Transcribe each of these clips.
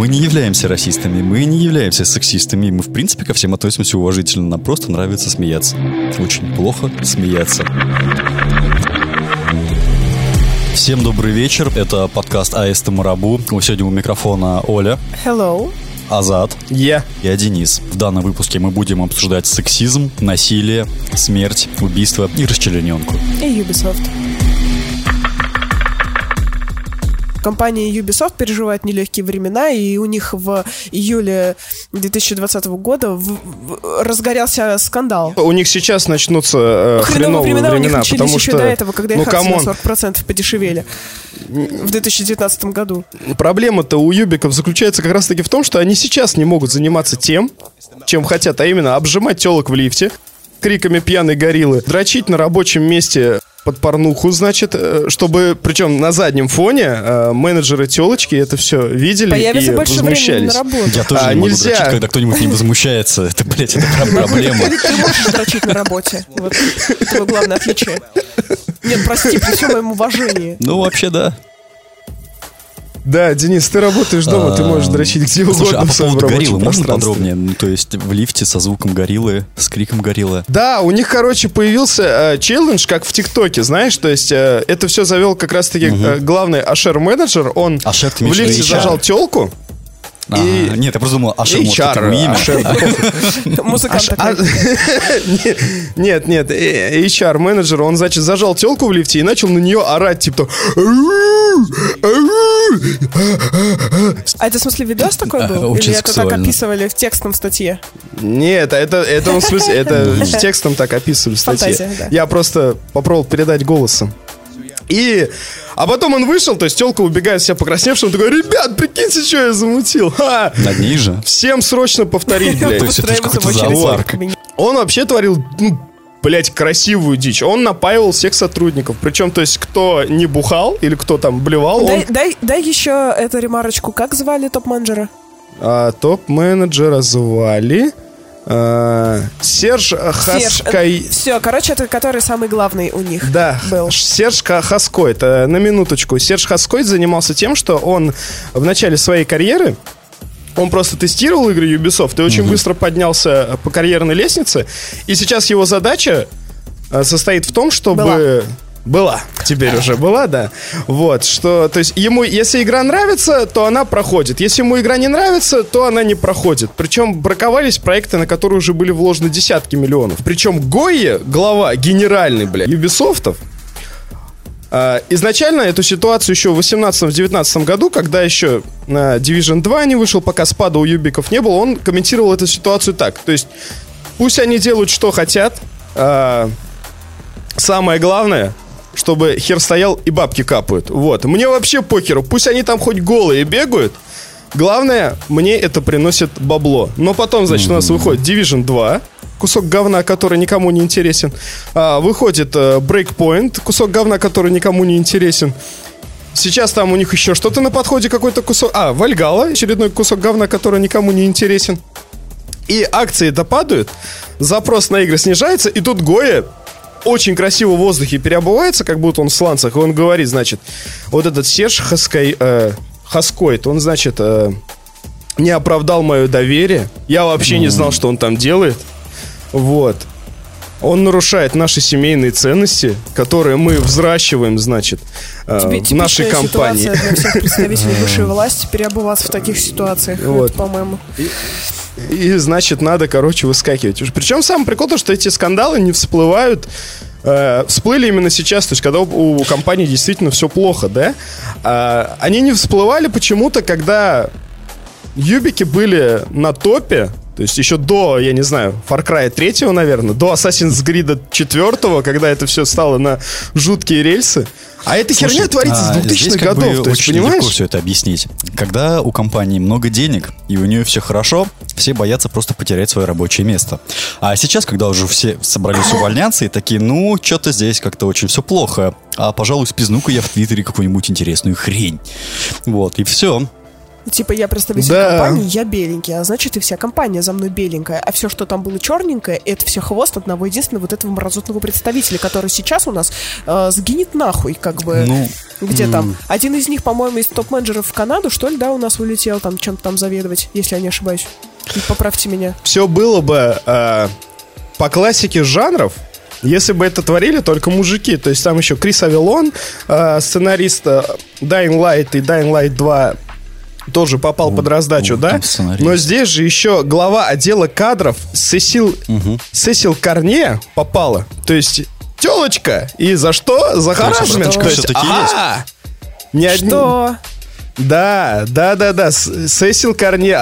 Мы не являемся расистами, мы не являемся сексистами, мы в принципе ко всем относимся уважительно, нам просто нравится смеяться. Очень плохо смеяться. Всем добрый вечер, это подкаст АСТ Марабу. Сегодня у микрофона Оля. Hello. Азат. Я. Я Денис. В данном выпуске мы будем обсуждать сексизм, насилие, смерть, убийство и расчлененку. И Ubisoft. Компания Ubisoft переживает нелегкие времена, и у них в июле 2020 года в, в, разгорелся скандал. У них сейчас начнутся э, хреновые времена, времена, у них потому еще что, до этого, когда ну, их come on. на 40% подешевели в 2019 году. Проблема-то у юбиков заключается как раз-таки в том, что они сейчас не могут заниматься тем, чем хотят, а именно обжимать телок в лифте, криками пьяной гориллы, дрочить на рабочем месте под порнуху, значит, э, чтобы, причем на заднем фоне э, менеджеры телочки это все видели Появится и больше времени возмущались. на работу. Я тоже А, не могу нельзя. дрочить, когда кто-нибудь не возмущается. Это, блядь, это прям проблема. Или ты можешь дрочить на работе. Вот это главное отличие. Нет, прости, при всем моем уважении. Ну, вообще, да. Да, Денис, ты работаешь дома, ты можешь дрочить где угодно Слушай, а в по поводу гориллы можно подробнее? Ну, то есть в лифте со звуком гориллы, с криком гориллы. Да, у них, короче, появился э, челлендж, как в ТикТоке, знаешь, то есть э, это все завел как раз-таки э, главный Ашер-менеджер, он Ашер, ты в лифте HR? зажал телку, Ага. И- Нет, я просто думал, Ашер, может, это HR, его имя. Музыкант А- такой. Нет, нет, HR-менеджер, он, значит, зажал телку в лифте и начал на нее орать, типа... А это в смысле видос такой был? Очень Или это так описывали в текстном статье? Нет, это, это он в смысле, это текстом так описывали в статье. Фантазия, да. Я просто попробовал передать голосом. И... А потом он вышел, то есть телка убегает вся покрасневшая, он такой, ребят, прикиньте, что я замутил. Ха! Над ней же. Всем срочно повторить, блядь. Он вообще творил, ну, блядь, красивую дичь. Он напаивал всех сотрудников. Причем, то есть, кто не бухал или кто там блевал, он... Дай, дай, дай еще эту ремарочку. Как звали топ-менеджера? А, топ-менеджера звали... а, Серж Хаскай... Все, короче, это который самый главный у них Да, был. Серж Ха- Хаскойт, э, на минуточку. Серж Хаскойт занимался тем, что он в начале своей карьеры он просто тестировал игры Ubisoft и очень быстро поднялся по карьерной лестнице. И сейчас его задача э, состоит в том, чтобы... Была, теперь уже была, да. Вот, что, то есть ему, если игра нравится, то она проходит. Если ему игра не нравится, то она не проходит. Причем браковались проекты, на которые уже были вложены десятки миллионов. Причем Гойе, глава генеральный, бля, Юбисофтов, Изначально эту ситуацию еще в 18-19 году, когда еще на Division 2 не вышел, пока спада у юбиков не было, он комментировал эту ситуацию так. То есть, пусть они делают, что хотят. а, самое главное, чтобы хер стоял и бабки капают. Вот. Мне вообще похеру. Пусть они там хоть голые бегают. Главное, мне это приносит бабло. Но потом, значит, у нас выходит Division 2, кусок говна, который никому не интересен. А, выходит э, Breakpoint, кусок говна, который никому не интересен. Сейчас там у них еще что-то на подходе, какой-то кусок... А, Вальгала, очередной кусок говна, который никому не интересен. И акции-то падают, запрос на игры снижается, и тут Гоя очень красиво в воздухе переобувается, как будто он в сланцах, и он говорит, значит, вот этот Серж Хаской, э, Хаскойт, он, значит, э, не оправдал мое доверие, я вообще не знал, что он там делает, вот. Он нарушает наши семейные ценности, которые мы взращиваем, значит, э, Тебе- в нашей компании. для всех представителей высшей власти переобуваться в таких ситуациях, Вот. по-моему. И, значит, надо, короче, выскакивать. Причем самый прикол, то, что эти скандалы не всплывают э, всплыли именно сейчас, то есть когда у, у компании действительно все плохо, да? А, они не всплывали почему-то, когда юбики были на топе, то есть еще до, я не знаю, Far Cry 3, наверное, до Assassin's Creed 4, когда это все стало на жуткие рельсы. А эта херня Слушай, творится с а, 2000-х здесь как бы годов, то есть, очень понимаешь? легко все это объяснить. Когда у компании много денег, и у нее все хорошо, все боятся просто потерять свое рабочее место. А сейчас, когда уже все собрались увольняться, и такие, ну, что-то здесь как-то очень все плохо, а, пожалуй, спизну-ка я в Твиттере какую-нибудь интересную хрень. Вот, и все. Типа я представитель Да. компании, я беленький, а значит и вся компания за мной беленькая. А все, что там было черненькое, это все хвост одного единственного вот этого мразотного представителя, который сейчас у нас э, сгинет нахуй, как бы. Ну, Где м. там? Один из них, по-моему, из топ-менеджеров в Канаду, что ли, да, у нас улетел там чем-то там заведовать, если я не ошибаюсь. Поправьте меня. Все было бы э, по классике жанров, если бы это творили только мужики. То есть там еще Крис Авилон, э, сценарист э, Dying Light и Dying Light 2 тоже попал У- под раздачу, у, да? Но здесь же еще глава отдела кадров Сесил, Сесил Корне попала. То есть телочка. И за что? За всё-таки ага. Не одни- Что? да, да, да, да. Сесил Корне,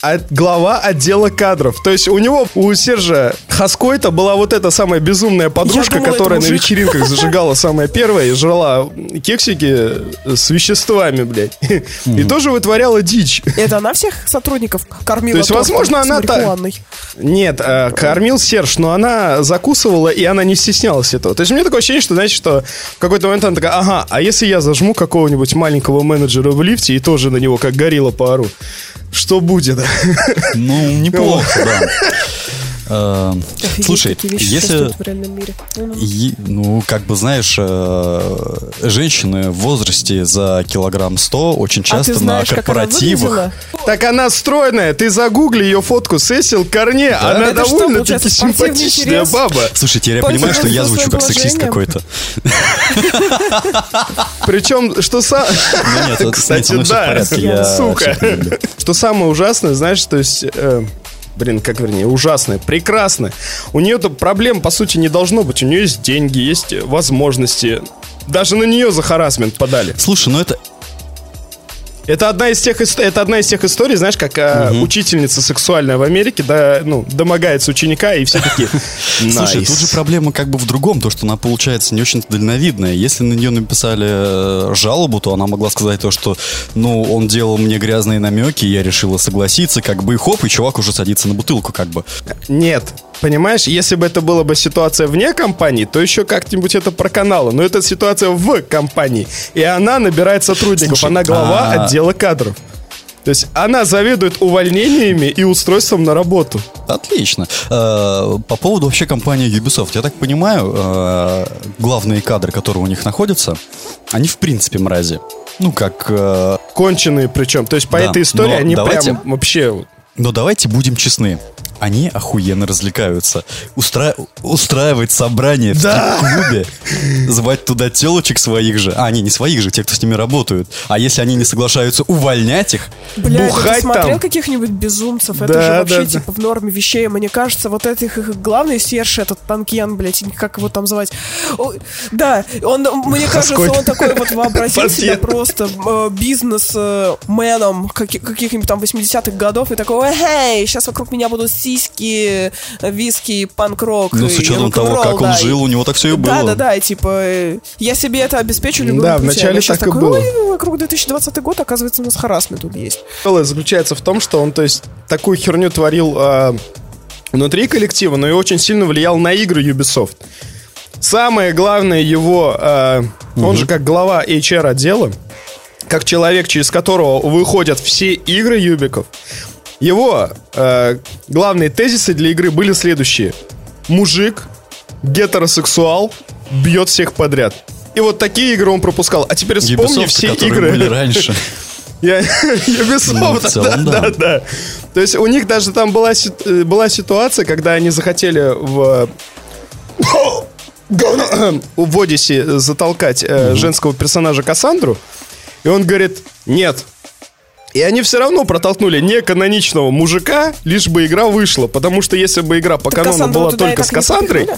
от- глава отдела кадров. То есть у него, у Сержа Хаскойта была вот эта самая безумная подружка, думала, это которая на вечеринках зажигала самая первая и жрала кексики с веществами, блядь. И тоже вытворяла дичь. Это она всех сотрудников кормила То есть, возможно, она? Нет, э, кормил Серж, но она закусывала, и она не стеснялась этого. То есть у меня такое ощущение, что, знаете, что в какой-то момент она такая, ага, а если я зажму какого-нибудь маленького менеджера в лифте и тоже на него как горилла поору, что будет? Ну, неплохо, да. Э, Офигеть, Слушай, такие вещи если... существуют в реальном мире. Ну, И, ну, как бы, знаешь, э, женщины в возрасте за килограмм 100 очень А часто на знаешь, она корпоративах... выглядела? Так она стройная, ты загугли ее фотку Сесил Корне, она Это что, довольно-таки симпатичная интерес? баба. Слушай, теперь я понимаю, что я звучу как сексист какой-то. Причем, что сам... Ну Кстати, да, сука. Что самое ужасное, знаешь, то есть... э, Блин, как вернее, ужасное, прекрасное. У нее-то проблем, по сути, не должно быть. У нее есть деньги, есть возможности. Даже на нее за харасмент подали. Слушай, ну это... Это одна из тех, это одна из тех историй, знаешь, как э, учительница сексуальная в Америке, да, ну, домогается ученика, и все такие. Слушай, тут же проблема как бы в другом, то, что она получается не очень дальновидная. Если на нее написали э, жалобу, то она могла сказать то, что, ну, он делал мне грязные намеки, я решила согласиться, как бы, и хоп, и чувак уже садится на бутылку, как бы. Нет. Понимаешь, если бы это была бы ситуация вне компании, то еще как-нибудь это проканало. Но это ситуация в компании. И она набирает сотрудников. Слушай, она глава а- отдела кадров. То есть она заведует увольнениями и устройством на работу. Отлично. Э, По поводу вообще компании Ubisoft, я так понимаю, э, главные кадры, которые у них находятся, они в принципе мрази. Ну, как... э, Конченые причем. То есть по Да, этой истории они давайте- прям вообще... Но давайте будем честны. Они охуенно развлекаются. Устра- Устраивать собрание в Да. клубе, звать туда телочек своих же. А, не, не своих же, те, кто с ними работают. А если они не соглашаются увольнять их, Бля, Бухать ты смотрел там. каких-нибудь безумцев? Да, это же вообще да, да. типа в норме вещей. Мне кажется, вот этих их главный Серж, этот Танкьян, блядь, как его там звать. О, да, он, мне кажется, Хаскойт. он такой вот вообразил себя Панкьян. просто э, бизнес-меном каких-нибудь там 80-х годов и такой, эй, сейчас вокруг меня будут сиськи, виски, панк-рок ну, с и учетом того, как он да, и- жил, у него так все и было. Да, да, да, и типа э, я себе это обеспечу любым Да, вначале так и было. «Ой, вокруг 2020 год, оказывается, у нас харасмент тут есть. Заключается в том, что он, то есть, такую херню творил а, внутри коллектива, но и очень сильно влиял на игры Ubisoft. Самое главное его, а, он же как глава HR отдела, как человек, через которого выходят все игры Юбиков, его а, главные тезисы для игры были следующие. Мужик, гетеросексуал, бьет всех подряд. И вот такие игры он пропускал. А теперь вспомни Ubisoft, все игры. были раньше. Я Ubisoft, Ну, целом, да, да. да, да. То есть у них даже там была, э, была ситуация, когда они захотели в в Одиссе затолкать э, женского персонажа Кассандру, и он говорит, нет. И они все равно протолкнули неканоничного мужика, лишь бы игра вышла. Потому что если бы игра по Так канону Кассандру была только с Кассандрой,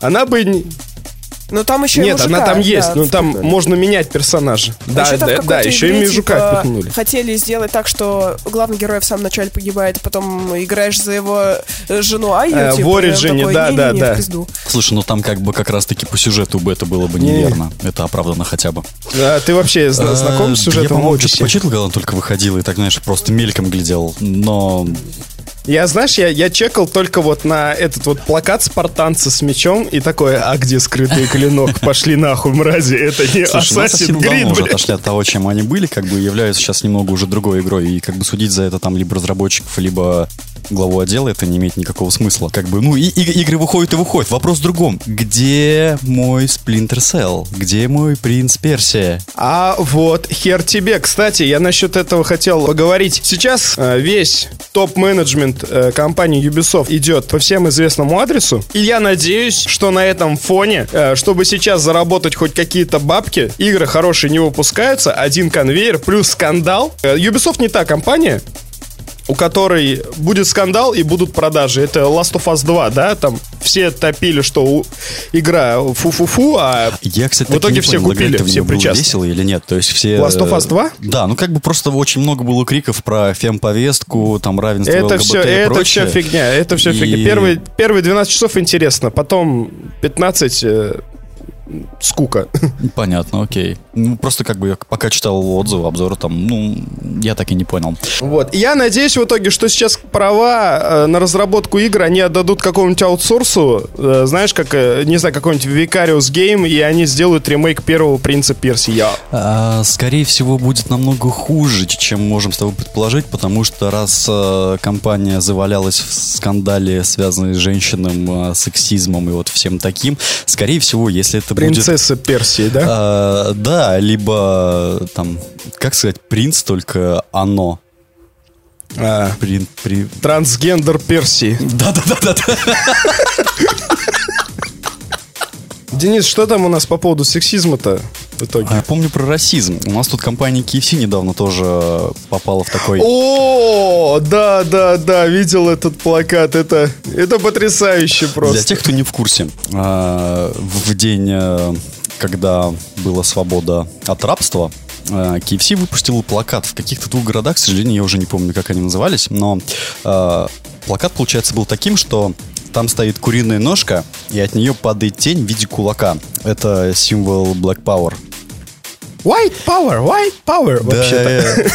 она бы... не- Но там еще и Нет, мужика, она там есть, да, но там впихнули. можно менять персонажа. Да, А да, да, какой-то еще игре, и мужика типа, впихнули. Хотели сделать так, что главный герой в самом начале погибает, а потом играешь за его э, жену Айю, Э, типа, в и такой, да, да, «Не-не-не, да. в пизду». Слушай, ну там как бы как раз-таки по сюжету бы это было бы Не. неверно. Это оправдано хотя бы. А ты вообще зна- знаком Э, с Я, сюжетом по-моему, Odyssey? что-то почитал, когда он только выходил, и так, знаешь, просто мельком глядел. Но Я, знаешь, я, я чекал только вот на этот вот плакат спартанца с мечом и такое, а где скрытый клинок? Пошли нахуй, мрази, это не Слушай, ну, Assassin's Creed, уже отошли от того, чем они были, как бы являются сейчас немного уже другой игрой. И как бы судить за это там либо разработчиков, либо главу отдела, это не имеет никакого смысла. Как бы, ну, и, и- игры выходят и выходят. Вопрос в другом. Где мой Splinter Cell? Где мой Принц Персия? А вот, хер тебе. Кстати, я насчет этого хотел поговорить. Сейчас э, весь топ-менеджмент э, компании Ubisoft идет по всем известному адресу. И я надеюсь, что на этом фоне, э, чтобы сейчас заработать хоть какие-то бабки, игры хорошие не выпускаются, один конвейер плюс скандал. Э, Ubisoft не та компания, у которой будет скандал и будут продажи. Это Last of Us 2, да? Там все топили, что у- игра фу-фу-фу, а Я, кстати, В итоге все понял, купили, все причастны. весело или нет. То есть все... Last of Us э, 2? Да, ну как бы просто очень много было криков про фемповестку, там равенство Это ЛГБТ все, и это прочее. все фигня, это все И- фигня. Первые, первые 12 часов интересно, потом 15 э, скука. Понятно, окей. Ну, просто как бы я пока читал отзывы, обзоры, там, ну, я так и не понял. Вот. Я надеюсь в итоге, что сейчас права э, на разработку игр они отдадут какому-нибудь аутсорсу, э, знаешь, как, э, не знаю, какой-нибудь Vicarious Game, и они сделают ремейк первого Принца Персия. А, скорее всего, будет намного хуже, чем можем с тобой предположить, потому что раз э, компания завалялась в скандале, связанной с женщинным э, сексизмом и вот всем таким, скорее всего, если это будет... Принцесса Персии, да? А, да, либо там, как сказать, принц, только оно. А, Прин, при... трансгендер Персии. Да-да-да-да. Денис, что там у нас по поводу сексизма-то в итоге? А, Я помню про расизм. У нас тут компания KFC недавно тоже попала в такой... О, да, да, да, видел этот плакат. Это, это потрясающе просто. Для тех, кто не в курсе, а, в день, э, когда была свобода от рабства, э, KFC выпустил плакат в каких-то двух городах, к сожалению, я уже не помню, как они назывались, но э, плакат, получается, был таким, что там стоит куриная ножка, и от нее падает тень в виде кулака. Это символ Black Power. White power, white power, вообще-то. э,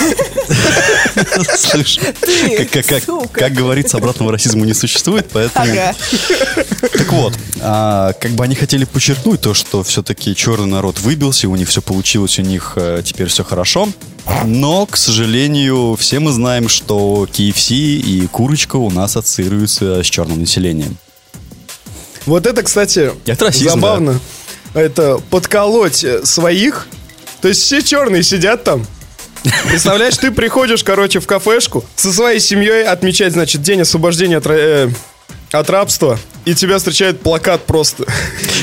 Слушай, как- как- как- сука. как говорится, обратного расизма не существует, поэтому... Ага. Так вот, а, как бы они хотели подчеркнуть то, что все-таки черный народ выбился, у них все получилось, у них э, теперь все хорошо. Но, к сожалению, все мы знаем, что KFC и курочка у нас ассоциируются с черным населением. Вот это, кстати, Это расизм, забавно. Это подколоть э, своих. То есть все черные сидят там. Представляешь, ты приходишь, короче, в кафешку со своей семьей отмечать, значит, день освобождения от, э, от рабства, и тебя встречает плакат просто.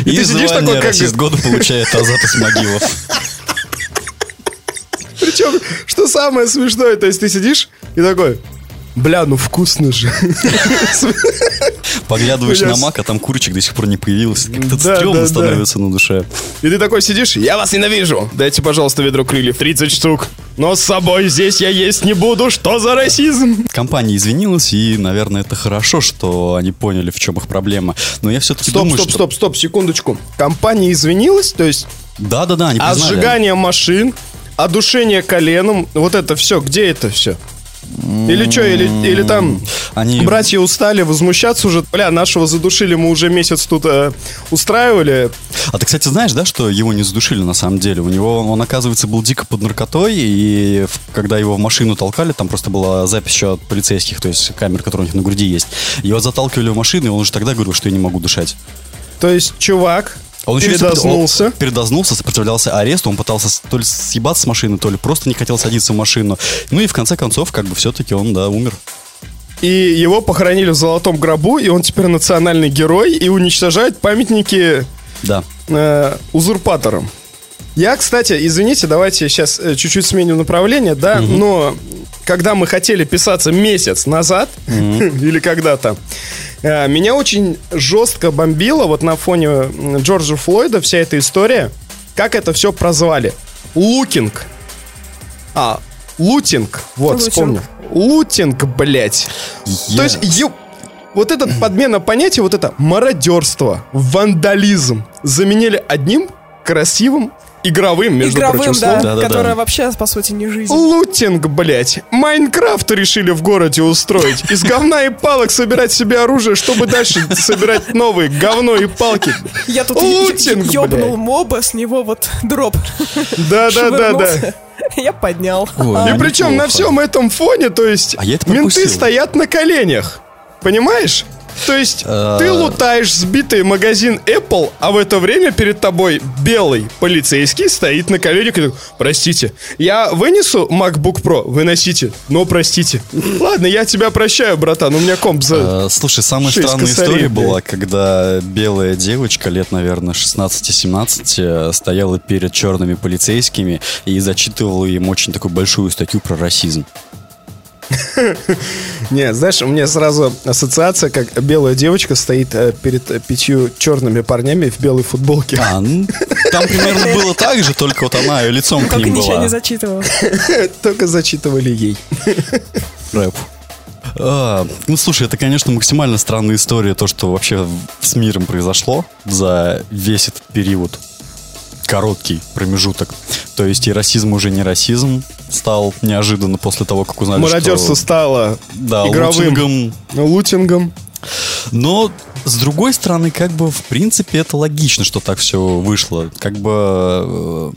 И, И ты сидишь такой, как... года получает Азат Исмагилов. Причем, что самое смешное, то есть ты сидишь и такой, бля, ну вкусно же. Поглядываешь на мак, а там курочек до сих пор не появился. Как-то Да, стрёмно да, да. становится на душе. И ты такой сидишь, я вас ненавижу. Дайте, пожалуйста, ведро крыльев, 30 штук. Но с собой здесь я есть не буду, что за расизм? Компания извинилась, и, наверное, это хорошо, что они поняли, в чем их проблема. Но я все-таки Стоп, думаю, стоп, что... стоп, стоп, секундочку. Компания извинилась, то есть Да-да-да, они а признали. сжигание машин, одушение коленом, вот это все, где это все? Или что, или, или там Они... братья устали возмущаться уже, бля, нашего задушили, мы уже месяц тут э, устраивали. А ты, кстати, знаешь, да, что его не задушили на самом деле? У него, он, оказывается, был дико под наркотой, и когда его в машину толкали, там просто была запись еще от полицейских, то есть камер, которые у них на груди есть. Его заталкивали в машину, и он уже тогда говорил, что я не могу дышать. То есть чувак Он еще передознулся. сопро- он передознулся, сопротивлялся аресту, он пытался то ли съебаться с машины, то ли просто не хотел садиться в машину. Ну и в конце концов, как бы все-таки он, да, умер. И его похоронили в золотом гробу, и он теперь национальный герой и уничтожает памятники Да. э, узурпаторам. Я, кстати, извините, давайте сейчас э, чуть-чуть сменим направление, да, но когда мы хотели писаться месяц назад, или когда-то, меня очень жестко бомбило вот на фоне Джорджа Флойда вся эта история, как это все прозвали. Looking. А, looting. Вот, Looting. вспомнил. Looting, блядь. То есть, ё- вот этот подмена понятия, вот это мародерство, вандализм заменили одним красивым игровым, между Игровым, прочим, да, словом. Да-да-да. которая вообще, по сути, не жизнь. Looting, блять. Майнкрафт решили в городе устроить. Из говна и палок собирать себе оружие, чтобы дальше собирать новые говно и палки. Я тут Лутинг, ёбнул моба, с него вот дроп. Да-да-да-да. Я поднял. Ой, И причем на всем этом фоне, то есть, А менты стоят на коленях. Понимаешь? То есть, Э. ты лутаешь сбитый магазин Apple, а в это время перед тобой белый полицейский стоит на коленях и такой, простите, я вынесу MacBook Pro? Выносите, но простите. Ладно, я тебя прощаю, братан, у меня комп за... Э, Слушай, самая странная история была, когда белая девочка лет, наверное, 16-17 э, стояла перед черными полицейскими и зачитывала им очень такую большую статью про расизм. Не, знаешь, у меня сразу ассоциация, как белая девочка стоит э, перед э, пятью черными парнями в белой футболке. А, ну, там примерно было так же, только вот она лицом к ним ничего была. не зачитывал. Только зачитывали ей. Рэп. А, ну, слушай, это, конечно, максимально странная история, то, что вообще с миром произошло за весь этот период. Короткий промежуток. То есть и расизм уже не расизм стал неожиданно после того, как узнали, Мародерство что... стало Да, игровым лутингом. лутингом. Но, с другой стороны, как бы, в принципе, это логично, что так все вышло. Как бы э,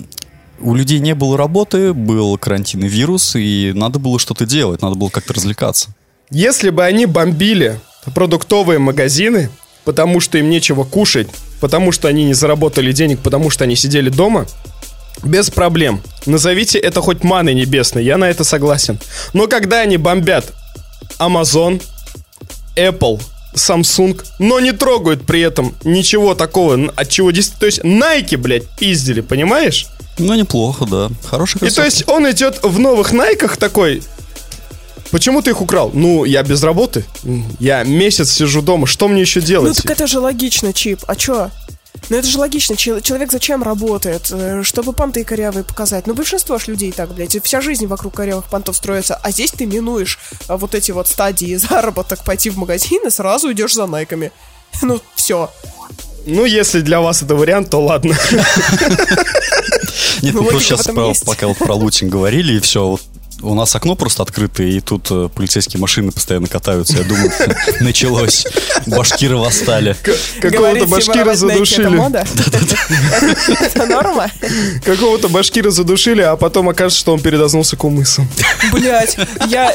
у людей не было работы, был карантинный вирус, и надо было что-то делать, надо было как-то развлекаться. Если бы они бомбили продуктовые магазины, потому что им нечего кушать, потому что они не заработали денег, потому что они сидели дома, без проблем. Назовите это хоть маной небесной, я на это согласен. Но когда они бомбят Amazon, Apple, Samsung, но не трогают при этом ничего такого, от чего действительно... То есть Nike, блядь, пиздили, понимаешь? Ну, неплохо, да. Хороший И то кроссовки. есть он идет в новых найках такой. Почему ты их украл? Ну, я без работы. Я месяц сижу дома. Что мне еще Ну делать? так это же логично, Чип. А чё? Ну это же логично. Чел- Человек зачем работает? Э, Чтобы понты корявые показать. Ну большинство ж людей так, блядь. Вся жизнь вокруг корявых понтов строится. А здесь ты минуешь а, вот эти вот стадии заработок, пойти в магазин и сразу идешь за найками. Ну, все. Ну, если для вас это вариант, то ладно. Нет, Ну, мы логика просто в сейчас про- пока вот про лутинг говорили, и все, вот у нас окно просто открыто, и тут э, полицейские машины постоянно катаются. Я думаю, началось. Башкиры восстали. Какого-то башкира задушили. мода? Это норма? Какого-то башкира задушили, а потом окажется, что он передознулся кумысом. Блять, я,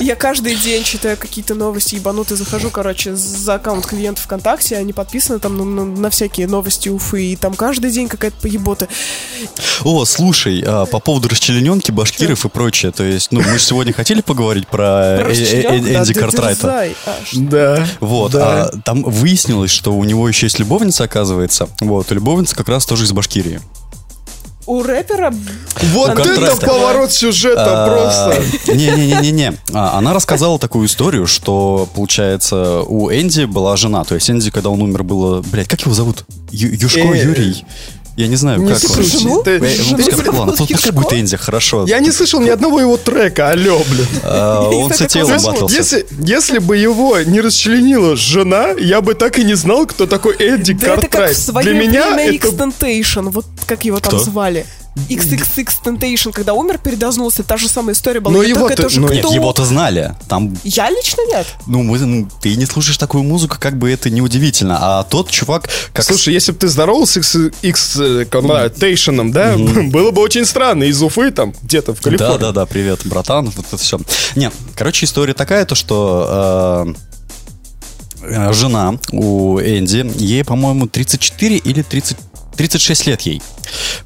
я каждый день читаю какие-то новости ебанутые, захожу, короче, за аккаунт клиента ВКонтакте, они подписаны там на, на- на всякие новости Уфы, и там каждый день какая-то поебота. О, слушай, а, по поводу расчлененки, башкиров и прочее. То есть, ну, мы же сегодня хотели поговорить про Энди Картрайта. Да. Вот, а там выяснилось, что у него еще есть любовница, оказывается. Вот, любовница как раз тоже из Башкирии. У рэпера... Вот это поворот сюжета просто. Не-не-не-не-не. А, Она рассказала такую историю, что, получается, у Энди была жена. То есть Энди, когда он умер, было... Блядь, как его зовут? Юшко Э, Юрий? Я не знаю, Не как он. Жену? ты- пускай Юшко? будет Энди, хорошо. Я не слышал ни одного его трека, алло, блин. А, Он, зовут. батлился. Если, если бы его не расчленила жена, я бы так и не знал, кто такой Эдди Да это как Картрайт. в свое Для меня время это... X-Temptation, вот как его там Кто? звали. XXX Temptation, когда умер, передознулся, та же самая история была. Но его-то- тоже, ну, Нет, кто? его-то знали. Там Я лично нет. Ну, мы, ну, ты не слушаешь такую музыку, как бы это неудивительно. А тот чувак, как... Слушай, если бы ты здоровался с X Temptation, да, было бы очень странно. Из Уфы там, где-то в Калифорнии. да, да, привет, братан, вот это все. Нет, короче, история такая, то что э, э, жена у Энди, ей, по-моему, 34 или 30, 36 лет ей.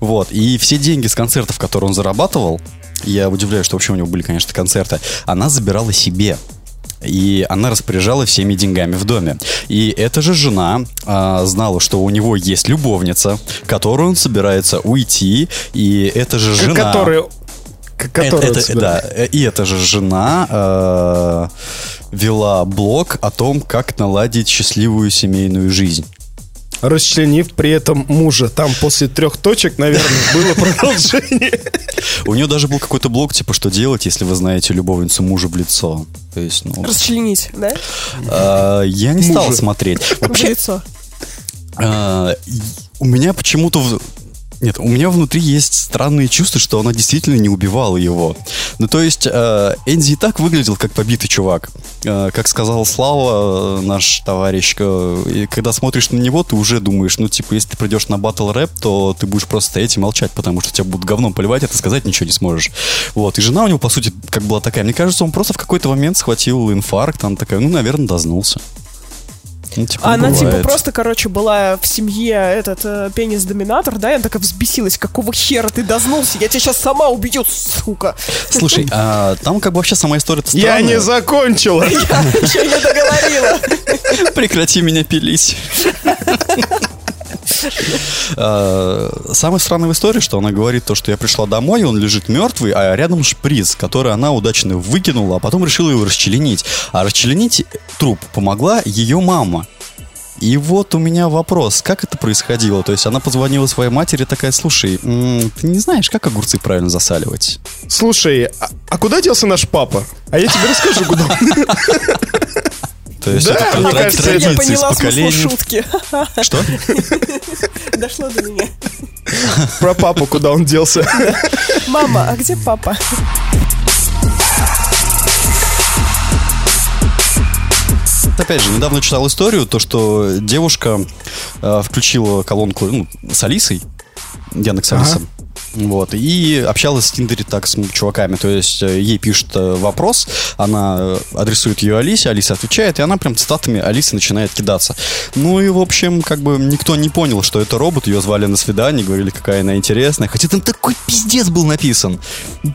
Вот, и все деньги с концертов, которые он зарабатывал, я удивляюсь, что вообще у него были, конечно, концерты, она забирала себе. И она распоряжала всеми деньгами в доме. И эта же жена а, знала, что у него есть любовница, которую он собирается уйти. И эта же жена... Которые... к- Это- это- да, э, и эта же жена э, вела блог о том, как наладить счастливую семейную жизнь. Расчленив при этом мужа. Там после трех точек, наверное, было продолжение. У нее даже был какой-то блог, типа, что делать, если вы знаете любовницу мужа в лицо. То есть, ну, Расчленить, да? э, я не стал Мужа. В смотреть. Вообще, лицо. э, и- у меня почему-то в- Нет, у меня внутри есть странные чувства, что она действительно не убивала его. Ну, то есть, э, Энди и так выглядел как побитый чувак. Э, как сказал Слава, э, наш товарищ, э, и когда смотришь на него, ты уже думаешь, ну, типа, если ты придешь на батл рэп, то ты будешь просто стоять и молчать, потому что тебя будут говном поливать, а ты сказать ничего не сможешь. Вот, и жена у него, по сути, как была такая. Мне кажется, он просто в какой-то момент схватил инфаркт, она такая, ну, наверное, дознулся. Ну, типа, Она типа бывает. просто, короче, была в семье этот э, пенис-доминатор, да, и она такая взбесилась, какого хера ты дознулся, я тебя сейчас сама убью, сука. Слушай, а там как бы вообще сама история-то Я странная. не закончила. Я не договорила. Прекрати меня пилить. А, Самое странное в истории, что она говорит то, что я пришла домой, он лежит мертвый, а рядом шприц, который она удачно выкинула, а потом решила его расчленить. А расчленить труп помогла ее мама. И вот у меня вопрос, как это происходило? То есть она позвонила своей матери такая, слушай, ты не знаешь, как огурцы правильно засаливать? Слушай, а, а куда делся наш папа? А я тебе расскажу, куда. То есть Да, это мне кажется, я поняла смысл шутки. Что? Дошло до меня. Про папу, куда он делся. Мама, а где папа? Опять же, недавно читал историю, то, что девушка э, включила колонку ну, с Алисой, Яндекс Алиса, вот, и общалась в Тиндере так с чуваками, то есть э, ей пишут э, вопрос, она э, адресует ее Алисе, Алиса отвечает, и она прям цитатами Алисы начинает кидаться. Ну и, в общем, как бы никто не понял, что это робот, ее звали на свидание, говорили, какая она интересная, хотя там такой пиздец был написан,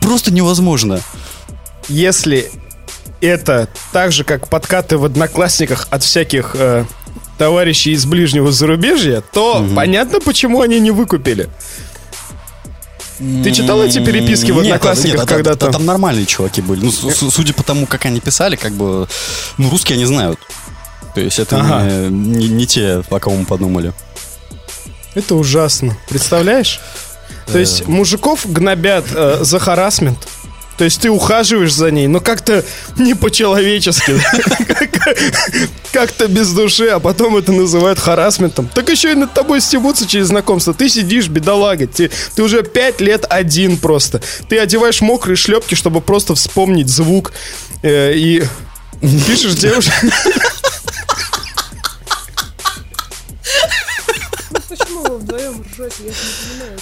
просто невозможно. Если это так же, как подкаты в одноклассниках от всяких э, товарищей из ближнего зарубежья, то понятно, почему они не выкупили. Ты читал эти переписки в одноклассниках а- когда-то? а Там нормальные чуваки были. Ну, су- судя по тому, как они писали, как бы, ну, русские они знают. То есть это Ага. не, не- не те, о ком мы подумали. Это ужасно. Представляешь? То есть мужиков гнобят э, за харасмент. То есть ты ухаживаешь за ней, но как-то не по-человечески. Как- Как-то без души, а потом это называют харасментом. Так еще и над тобой стебутся через знакомство. Ты сидишь, бедолага, ты, ты уже пять лет один просто. Ты одеваешь мокрые шлепки, чтобы просто вспомнить звук. э, и пишешь девушке... вдвоем ржете? Я не понимаю,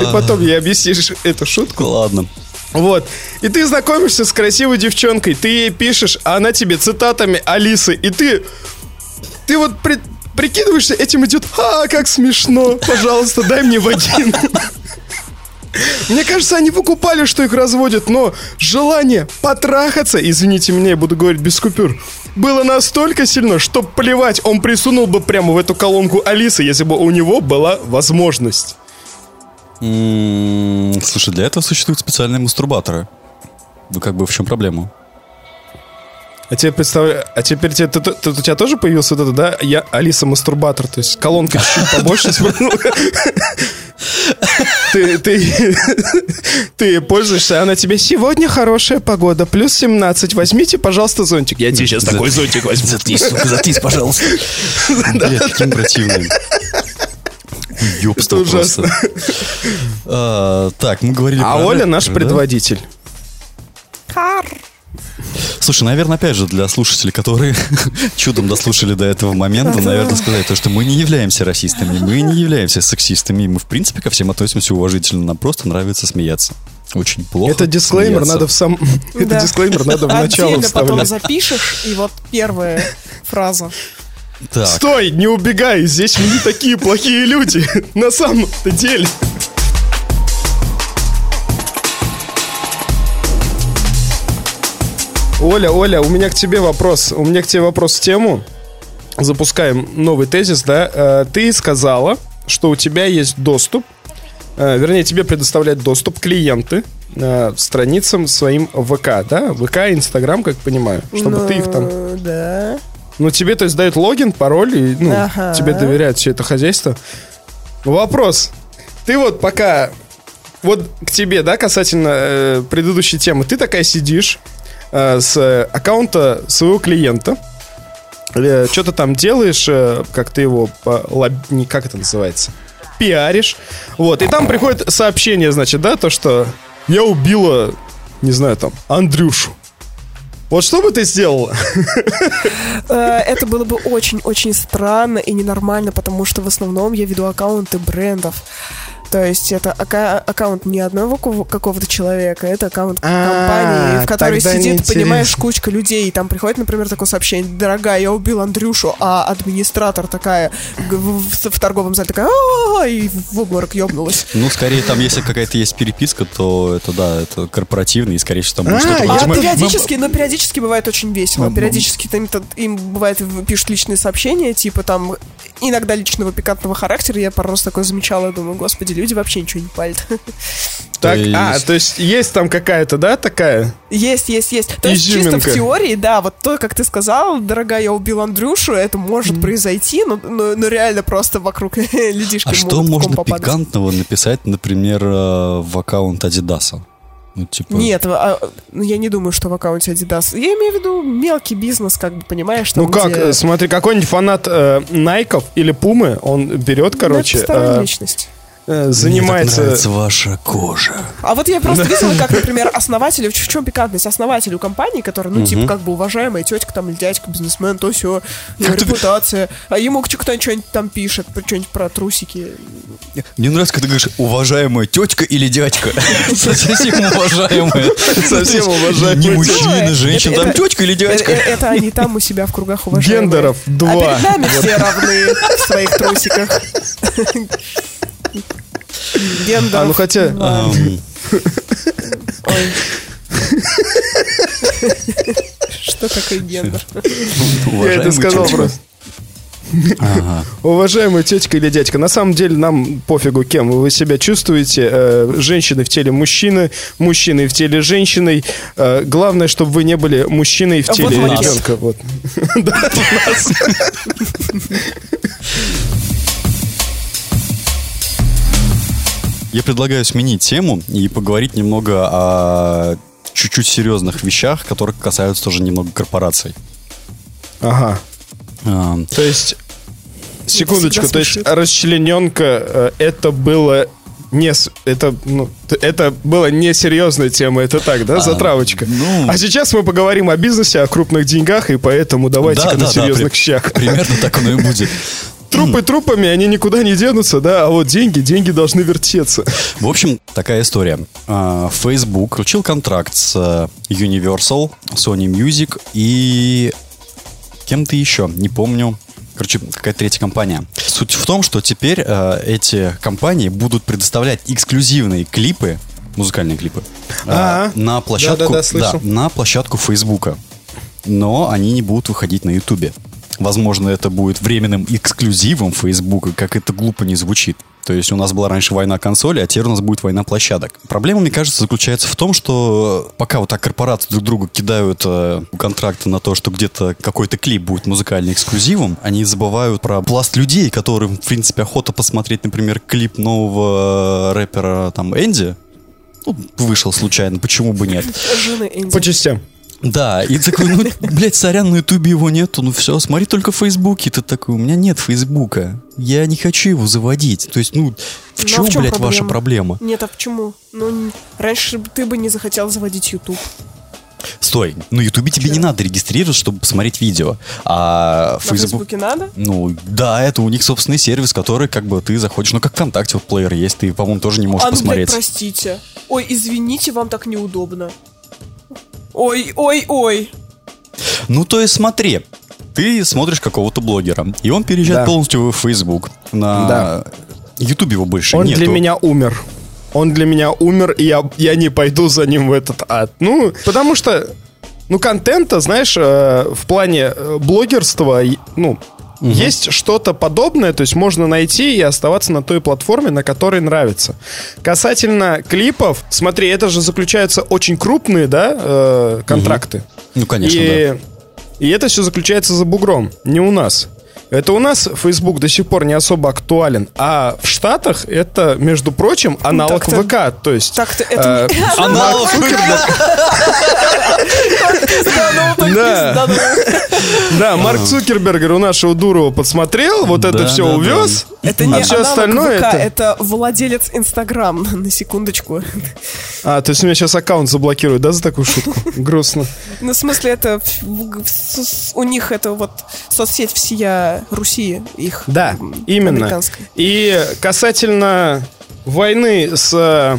речь. Ты потом ей объяснишь эту шутку. Ладно. Вот. И ты знакомишься с красивой девчонкой, ты ей пишешь, а она тебе цитатами Алисы, и ты... Ты вот при- прикидываешься, этим идет, а, как смешно, пожалуйста, дай мне вагину. Мне кажется, они выкупали, что их разводят, но желание потрахаться, извините меня, я буду говорить без купюр, было настолько сильно, что плевать, он присунул бы прямо в эту колонку Алисы, если бы у него была возможность. Слушай, для этого существуют специальные мастурбаторы. Ну, как бы в чем проблема? А теперь представляю, а теперь тебе, тут, тут у тебя тоже появился вот это, да? Я Алиса мастурбатор, то есть колонка чуть побольше. Ты, ты, ты пользуешься, а она тебе сегодня хорошая погода, плюс 17, возьмите, пожалуйста, зонтик. Я тебе сейчас такой зонтик возьму. Заткнись, сука, заткнись, пожалуйста. Блядь, каким противным. Ёбство Это ужасно. просто. А, Так, мы говорили А про Оля наш да? предводитель. Кар. Слушай, наверное, опять же, для слушателей, которые чудом дослушали до этого момента, наверное, сказать то, что мы не являемся расистами, мы не являемся сексистами, мы, в принципе, ко всем относимся уважительно, нам просто нравится смеяться. Очень плохо Это дисклеймер смеяться. надо в сам... Это дисклеймер надо в начало Отдельно потом вставлять. запишешь, и вот первая фраза. Так, Стой, не убегай, здесь мы не такие плохие люди. На самом-то деле. Оля, Оля, у меня к тебе вопрос. У меня к тебе вопрос в тему. Запускаем новый тезис, да? Э, Ты сказала, что у тебя есть доступ, э, вернее, тебе предоставляют доступ клиенты э, страницам своим ВК, да? ВК Инстаграм, как понимаю, чтобы ты их там Ну, Да. ну, тебе, то есть, дают логин, пароль, и ну, Ага. тебе доверяют все это хозяйство. Вопрос. Ты вот пока... Вот к тебе, да, касательно э, предыдущей темы. Ты такая сидишь с э, аккаунта своего клиента, что-то там делаешь, э, как ты его... не, Как это называется? пиаришь. Вот, и там приходит сообщение, значит, да, то, что я убила, не знаю, там, Андрюшу. Вот что бы ты сделала? Э, Это было бы очень-очень странно и ненормально, потому что в основном я веду аккаунты брендов. То есть это ака- аккаунт не одного ко- какого-то человека, это аккаунт А, компании, в которой сидит, понимаешь, кучка людей. И там приходит, например, такое сообщение, дорогая, я убил Андрюшу, а администратор такая в, в- в торговом зале такая, «А-а-а», и в обморок ёбнулась. Ну, скорее, там, если какая-то есть переписка, то это, да, это корпоративный, и, скорее всего, там будет А, что-то... А периодически, но периодически бывает очень весело. Периодически им, бывает пишут личные сообщения, типа там иногда личного пикантного характера. Я пару раз такое замечала, думаю, господи, люди вообще ничего не палят. Так, есть- а, то есть есть там какая-то, да, такая? Есть, есть, есть. То есть чисто в Изюминка. теории, да, вот то, как ты сказал, дорогая, я убил Андрюшу, это может произойти, но, но, но реально просто вокруг людишки А что можно попадать. пикантного написать, например, э, в аккаунт Адидаса? Ну, типа... Нет, а, ну, я не думаю, что в аккаунте Adidas. Я имею в виду мелкий бизнес, как бы, понимаешь? там, Ну как, где- смотри, какой-нибудь фанат э, Найков или Пумы, он берет, короче, это э, личность. Э, Мне занимается... так нравится ваша кожа. А вот я просто видела, как, например, основателю, в чем пикантность, основателю компании, который, ну, типа, как бы уважаемая тетка, там, или дядька, бизнесмен, то все, репутация. А ему кто-нибудь что-нибудь там пишет, про- что-нибудь про трусики. Мне нравится, когда ты говоришь, уважаемая тетка или дядька. Совсем уважаемая. Совсем Не уважаемая мужчина, Это- женщина, там тетка или дядька. э, Это они там у себя в кругах уважаемые. Гендеров А два. перед нами все равны в своих трусиках. Гендеров А, ну хотя... Что такое гендер? Я это сказал просто. Ага. Уважаемая тетка или дядька, на самом деле нам пофигу, кем вы себя чувствуете. Э, женщины в теле мужчины, мужчины в теле женщины. Э, главное, чтобы вы не были мужчиной в Вот теле у нас. ребенка. Вот. Да, Я предлагаю сменить тему и поговорить немного о чуть-чуть серьезных вещах, которые касаются тоже немного корпораций. Ага. Ам, То есть, секундочку, то есть расчлененка э, это было не это ну это была несерьезная тема, это так, да, затравочка. ну- А сейчас мы поговорим о бизнесе, о крупных деньгах, и поэтому давайте-ка да, на да, да, серьезных при- щах. Примерно так оно и будет. Трупы трупами, они никуда не денутся, да, а вот деньги, деньги должны вертеться. В общем, такая история. А, Facebook включил контракт с э, Universal, Sony Music и кем-то еще, не помню. Короче, какая-то третья компания. Суть в том, что теперь э, эти компании будут предоставлять эксклюзивные клипы, музыкальные клипы, э, А, на площадку, слышу. на площадку Фейсбука. Но они не будут выходить на Ютубе. Возможно, это будет временным эксклюзивом Фейсбука, как это глупо не звучит. То есть у нас была раньше война консолей, а теперь у нас будет война площадок. Проблема, мне кажется, заключается в том, что пока вот так корпорации друг другу кидают э, контракты на то, что где-то какой-то клип будет музыкальным эксклюзивом, они забывают про пласт людей, которым, в принципе, охота посмотреть, например, клип нового э, рэпера там Энди. Ну, вышел случайно, почему бы нет? Жены Энди. По частям. Да, и такой, ну, блядь, сорян, на Ютубе его нету, ну все, смотри только в Фейсбуке. Ты такой, у меня нет Фейсбука, я не хочу его заводить. То есть, ну, в Ну, а чем, в чем блядь, ваша проблема? проблема? Нет, а почему? Ну, раньше ты бы не захотел заводить YouTube. Стой, на Ютубе тебе не надо регистрироваться, чтобы посмотреть видео. А На Фейсбук... Фейсбуке надо? Ну, да, это у них собственный сервис, который как бы ты заходишь, ну, как ВКонтакте, вот плеер есть, ты, по-моему, тоже не можешь а ну, посмотреть. блядь, простите. Ой, извините, вам так неудобно. Ой, ой, ой. Ну, то есть смотри, ты смотришь какого-то блогера, и он переезжает Да. полностью в Facebook. На Да. Ютубе его больше Он нету. для меня умер. Он для меня умер, и я, я не пойду за ним в этот ад. Ну, потому что, ну, контента, знаешь, э, в плане э, блогерства, и- ну, есть что-то подобное, то есть можно найти и оставаться на той платформе, на которой нравится. Касательно клипов, смотри, это же заключаются очень крупные, да, э, контракты. Ну, конечно, и, да. и это все заключается за бугром, не у нас. Это у нас Facebook до сих пор не особо актуален, а в Штатах это, между прочим, аналог так-то- ВК, то есть... Так-то это... э, Аналог Да. Да, Марк Цукербергер у нашего Дурова подсмотрел, вот это все да, увез, Это не а все остальное ВК, это... это владелец Инстаграм, на секундочку. А, то есть у меня сейчас аккаунт заблокируют, да, за такую шутку? Грустно. Ну, в смысле, это у них это вот соцсеть всея Руси, их Да, именно. И касательно войны с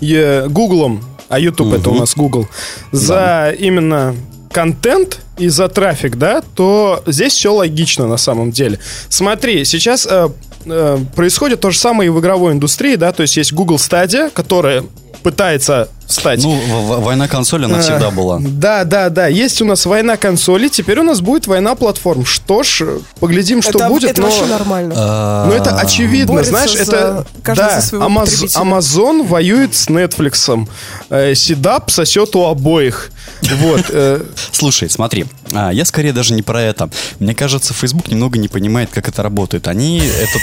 э, Гуглом, а YouTube это у нас Google, за именно контент и за трафик, да, то здесь все логично на самом деле. Смотри, сейчас э, э, происходит то же самое и в игровой индустрии, да, то есть есть Google Stadia, которая пытается стать Ну, в- в- война консоли, она всегда Э, была. Да, да, да. Есть у нас война консолей, теперь у нас будет война платформ. Что ж, э, поглядим, что это, будет. это но... вообще нормально. А, Ну, это очевидно, Борется знаешь, за- это... да, Амаз-. Amazon воюет с Netflix. Э, Седап сосет у обоих. Вот. э, Слушай, смотри, а, я скорее даже не про это. Мне кажется, Facebook немного не понимает, как это работает. Они этот...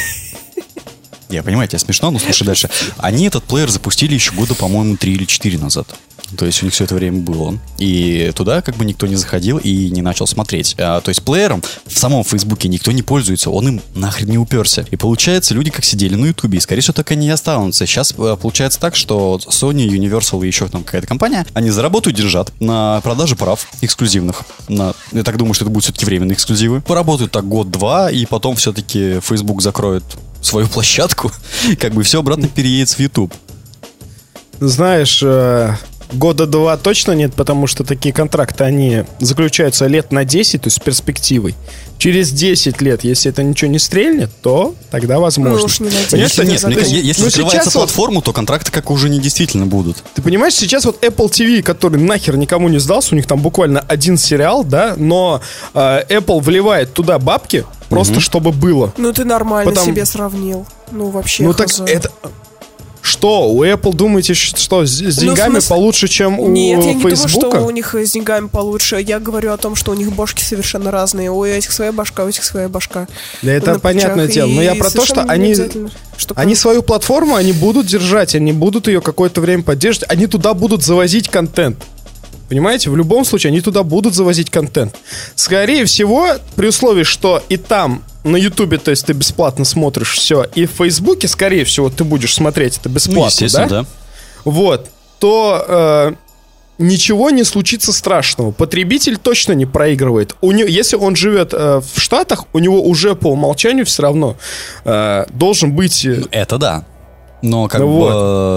Я понимаю, тебе смешно, но слушай дальше. Они этот плеер запустили еще года, по-моему, три или четыре назад. То есть у них все это время был он. И туда как бы никто не заходил и не начал смотреть. А, то есть плеером в самом Фейсбуке никто не пользуется, он им нахрен не уперся. И получается, люди как сидели на Ютубе, и скорее всего так и останутся. Сейчас э, получается так, что Sony, Universal и еще там какая-то компания, они заработают, держат на продаже прав эксклюзивных. На, я так думаю, что это будут все-таки временные эксклюзивы. Поработают так год-два, и потом все-таки Facebook закроет свою площадку, как бы все обратно переедет в YouTube. Знаешь, э, года два точно нет, потому что такие контракты, они заключаются лет на 10, то есть с перспективой. Через 10 лет, если это ничего не стрельнет, то тогда возможно. Ну уж не что нет, мне есть, кажется, если ну, закрывается сейчас вот- платформу, то контракты как уже не действительно будут. Ты понимаешь, сейчас вот Apple TV, который нахер никому не сдался, у них там буквально один сериал, да, но э, Apple вливает туда бабки просто чтобы было. Ну, ты нормально Потому- себе сравнил. Ну, вообще, ну так хз. это... Что, у Apple думаете, что с, с Ну, деньгами смысле- получше, чем у Нет, я не думаю, что у них с деньгами получше. Я говорю о том, что у них башки совершенно разные. У этих своя башка, у этих своя башка. Да это на плечах. понятное дело. Но я про то, что они, чтобы- они свою платформу, они будут держать, они будут ее какое-то время поддерживать, они туда будут завозить контент. Понимаете, в любом случае они туда будут завозить контент. Скорее всего, при условии, что и там на Ютубе, то есть ты бесплатно смотришь все, и в Фейсбуке, скорее всего, ты будешь смотреть это Ну, бесплатно, естественно, да? да. Вот, то э, ничего не случится страшного. Потребитель точно не проигрывает. У него, если он живет э, в Штатах, у него уже по умолчанию все равно э, должен быть... э, Это да. Но как Ну бы,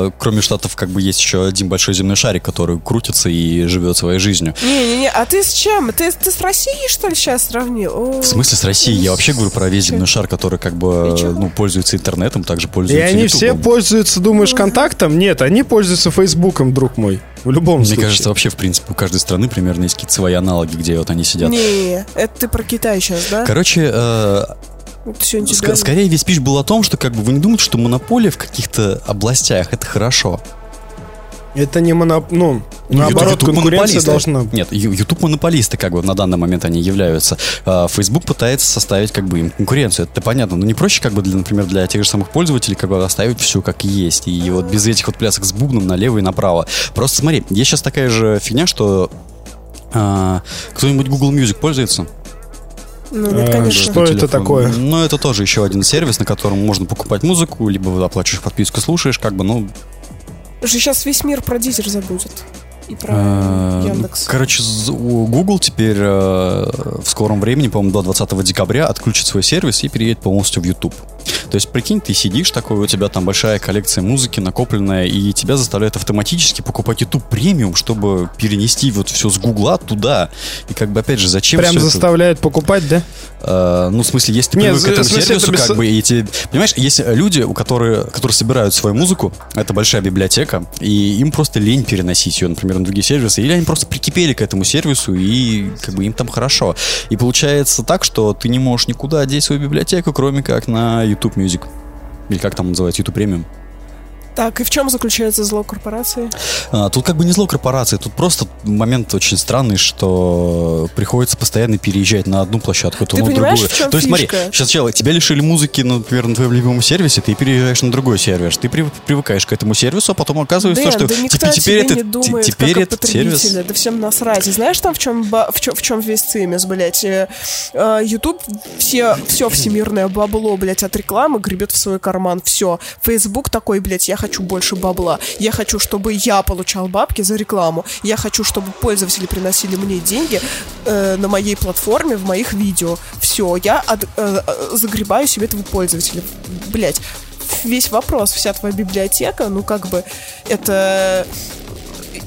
вот. кроме Штатов, как бы есть еще один большой земной шарик, который крутится и живет своей жизнью. Не-не-не, а ты с чем? Ты, ты с Россией, что ли, сейчас сравнил? О, В смысле с Россией? Я вообще говорю про весь земной шар, который как бы И ну, пользуется интернетом, также И пользуется они все Ютубом. пользуются, думаешь, контактом? Нет, они пользуются Фейсбуком, друг мой. В любом Мне случае. кажется, вообще, в принципе, у каждой страны примерно есть какие-то свои аналоги, где вот они сидят. Не, это ты про Китай сейчас, да? Короче, э, Индивидуально. скорее весь пич был о том, что как бы вы не думаете, что монополия в каких-то областях это хорошо. Это не моноп... Ну, наоборот, YouTube конкуренция монополисты. должна... Нет, YouTube монополисты, как бы на данный момент они являются. А, Facebook пытается составить как бы им конкуренцию. Это понятно. Но не проще, как бы, для, например, для тех же самых пользователей, как бы оставить все как есть. И вот без этих вот плясок с бубном налево и направо. Просто смотри, есть сейчас такая же фигня, что а, кто-нибудь Google Music пользуется? Ну, нет, А, конечно. что это такое? Ну, это тоже еще один сервис, на котором можно покупать музыку, либо оплачиваешь подписку, слушаешь, как бы, ну, сейчас весь мир про Дизель забудет. И про Э, Яндекс. Короче, Google теперь э, в скором времени, по-моему, до 20 декабря отключит свой сервис и переедет полностью в YouTube. То есть, прикинь, ты сидишь такой, у тебя там большая коллекция музыки накопленная, и тебя заставляют автоматически покупать YouTube премиум, чтобы перенести вот все с Гугла туда. И как бы, опять же, зачем Прям всё это? заставляют покупать, да? Э, ну, в смысле, если ты Нет, привык к этому смысле, сервису, это без- как бы, и те- Понимаешь, есть люди, у которые, которые собирают свою музыку, это большая библиотека, и им просто лень переносить ее, например, на другие сервисы, или они просто прикипели к этому сервису, и как бы им там хорошо. И получается так, что ты не можешь никуда деть свою библиотеку, кроме как на YouTube Music. Или как там называется, YouTube Premium. Так, и в чем заключается зло корпорации? А, тут как бы не зло корпорации, тут просто момент очень странный, что приходится постоянно переезжать на одну площадку, то на другую. в чем То есть фишка? смотри, сейчас сначала тебя лишили музыки, например, на твоем любимом сервисе, ты переезжаешь на другой сервер, ты при- привыкаешь к этому сервису, а потом оказывается, Дэн, что да теперь, теперь, этот, не думает, те- теперь этот сервис... Да всем насрать. И знаешь там в чем, в чем, в чем весь цимис, блядь? Э, э, YouTube все, все всемирное бабло, блядь, от рекламы гребет в свой карман. Все. Facebook такой, блядь, я хочу больше бабла. Я хочу, чтобы я получал бабки за рекламу. Я хочу, чтобы пользователи приносили мне деньги э, на моей платформе, в моих видео. Все, я от- э, э, загребаю себе этого пользователя. Блять, весь вопрос, вся твоя библиотека, ну как бы это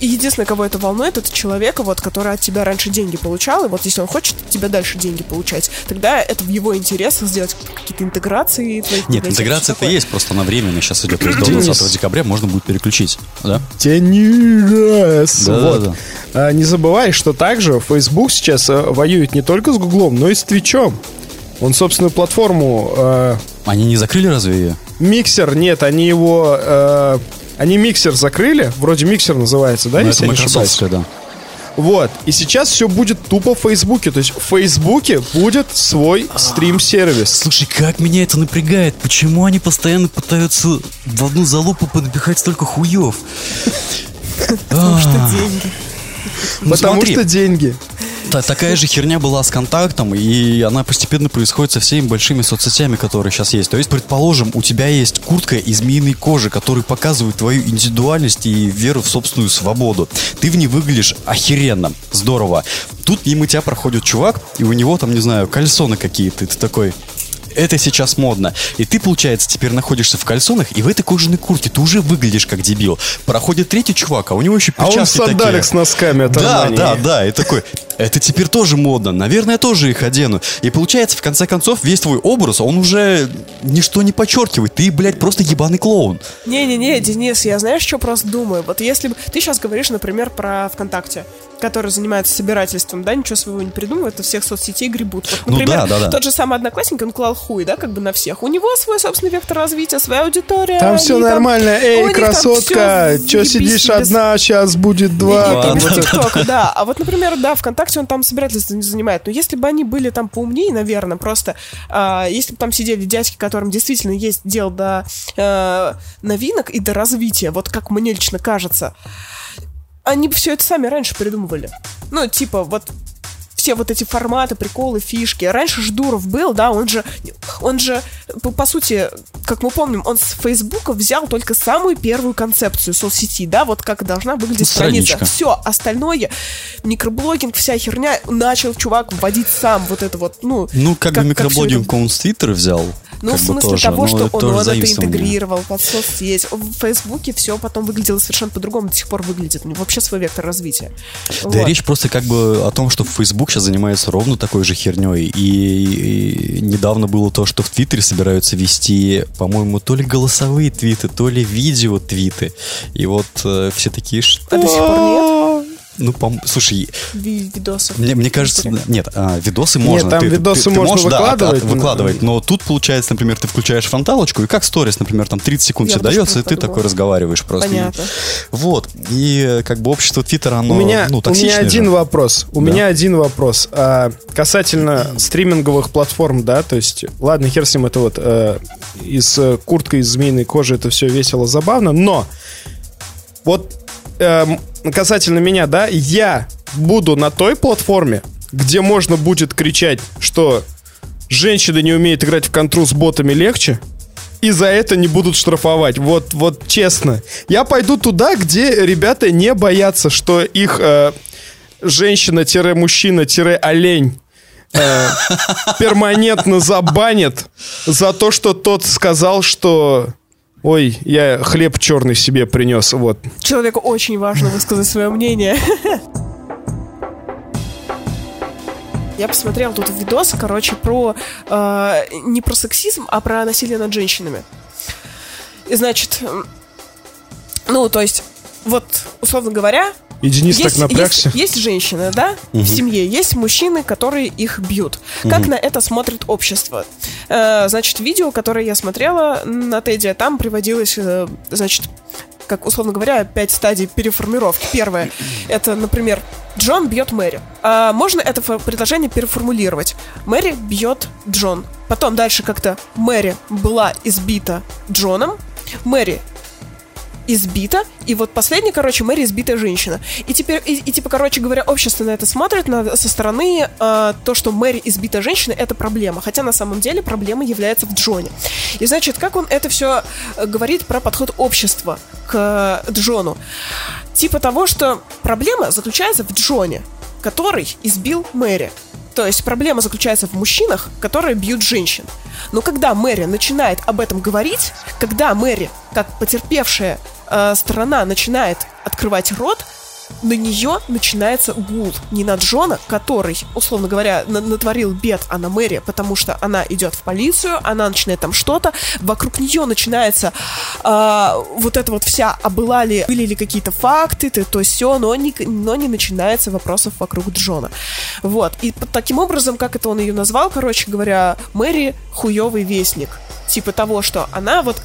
и единственное, кого это волнует, это человека, вот, который от тебя раньше деньги получал, и вот если он хочет от тебя дальше деньги получать, тогда это в его интересах сделать какие-то интеграции. твоих Нет, интеграция-то такое. есть, просто она временная сейчас идет. То есть до Денис. 20 декабря можно будет переключить, да? Денис! Да, вот. да, да. А, не забывай, что также Facebook сейчас э, воюет не только с Гуглом, но и с Твичом. Он собственную платформу э, Они не закрыли разве ее? Миксер, нет, они его... э, они миксер закрыли, вроде миксер называется, да, Ну, если это я не ошибаюсь? да. Вот, и сейчас все будет тупо в Фейсбуке, то есть в Фейсбуке будет свой стрим-сервис. Слушай, как меня это напрягает. Почему они постоянно пытаются в одну залупу подпихать столько хуев? Потому что деньги. Ну, Потому смотри, что деньги. та- такая же херня была с контактом, и она постепенно происходит со всеми большими соцсетями, которые сейчас есть. То есть, предположим, у тебя есть куртка из змеиной кожи, которая показывает твою индивидуальность и веру в собственную свободу. Ты в ней выглядишь охеренно, здорово. Тут мимо тебя проходит чувак, и у него там, не знаю, кальсоны какие-то, ты такой... Это сейчас модно. И ты, получается, теперь находишься в кальсонах, и в этой кожаной куртке ты уже выглядишь как дебил. Проходит третий чувак, а у него еще А перчатки он в сандалях такие. с носками от Да, Armani. да, да, и такой, это теперь тоже модно, наверное, я тоже их одену. И получается, в конце концов, весь твой образ, он уже ничто не подчеркивает, ты, блядь, просто ебаный клоун. Не-не-не, Денис, я знаешь, что просто думаю? Вот если бы... Ты сейчас говоришь, например, про ВКонтакте, который занимается собирательством, да, ничего своего не придумывает, а всех соцсетей гребут. Вот, Ну например, да, да, да. тот же самый Одноклассник, он клал хуй, да, как бы на всех. У него свой собственный вектор развития, своя аудитория. Там все нормально. у Эй, там красотка, че заебись, сидишь без- одна, сейчас будет два. Не, Там вот без. ТикТока, да. А вот, например, да, ВКонтакте он там собирательство не занимает. Но если бы они были там поумнее, наверное, просто а, если бы там сидели дядьки, которым действительно есть дело до э, новинок и до развития, вот как мне лично кажется, они бы все это сами раньше придумывали. Ну, типа, вот все вот эти форматы, приколы, фишки. Раньше Ждуров был, да, он же, он же, по, по сути, как мы помним, он с Фейсбука взял только самую первую концепцию соцсети, да, вот как должна выглядеть страница. Страничка. Все, остальное, микроблогинг, вся херня, начал чувак вводить сам вот это вот, ну... Ну, как, бы всё микроблогинг это- он с Твиттера взял. ну, как в бы смысле тоже, того, что он, он это интегрировал под соцсеть. В Фейсбуке все потом выглядело совершенно по-другому, до сих пор выглядит. У него вообще свой вектор развития. Да Вот. речь просто как бы о том, что Facebook сейчас занимается ровно такой же херней. И, и недавно было то, что в Твиттере собираются вести, по-моему, то ли голосовые твиты, то ли видео-твиты. И вот э, все такие, что... А до сих пор нет Ну, пом- слушай, ви- видосов? мне, мне кажется, нет, а, видосы можно. там видосы можно можешь, да, от- от- выкладывать, но- выкладывать, но тут получается, например, ты включаешь фронталочку, и как сторис, например, там 30 секунд Я тебе дается, и ты такой разговариваешь просто. Понятно. Вот. И как бы общество Твиттера, оно У меня, ну, у меня один же. вопрос. У Да. меня один вопрос. А, касательно стриминговых платформ, да, то есть, ладно, хер с ним, это вот э, из э, куртка из змеиной кожи, это все весело, забавно, но вот эм, касательно меня, да, я буду на той платформе, где можно будет кричать, что женщины не умеют играть в контру с ботами легче, и за это не будут штрафовать. Вот, вот честно. Я пойду туда, где ребята не боятся, что их э, женщина-мужчина-олень э, перманентно забанят за то, что тот сказал, что ой, я хлеб черный себе принес. Вот. Человеку очень важно высказать свое мнение. Я посмотрел тут видос, короче, про э, не про сексизм, а про насилие над женщинами. И значит, ну, то есть, вот, условно говоря, И Денис так напрягся. Есть, есть женщины, да, в семье, есть мужчины, которые их бьют. Как на это смотрит общество? Э, значит, видео, которое я смотрела на Теди, там приводилось, э, значит, как, условно говоря, пять стадий переформировки. Первое, это, например, Джон бьет Мэри. А можно это предложение переформулировать. Мэри бьет Джон. Потом дальше как-то Мэри была избита Джоном. Мэри избита, и вот последний, короче, Мэри избитая женщина. И теперь, и, и, типа, короче говоря, общество на это смотрит на, со стороны э, то, что Мэри избитая женщина, это проблема. Хотя на самом деле проблема является в Джоне. И значит, как он это все говорит про подход общества к Джону? Типа того, что проблема заключается в Джоне, который избил Мэри. То есть проблема заключается в мужчинах, которые бьют женщин. Но когда Мэри начинает об этом говорить, когда Мэри, как потерпевшая э, сторона, начинает открывать рот, на нее начинается гул. Не на Джона, который, условно говоря, на- натворил бед, а на Мэри, потому что она идет в полицию, она начинает там что-то, вокруг нее начинается а, вот это вот вся, а была ли, были ли какие-то факты, то, то все, но не, но не начинается вопросов вокруг Джона. Вот. И таким образом, как это он ее назвал, короче говоря, Мэри хуевый вестник. Типа того, что она вот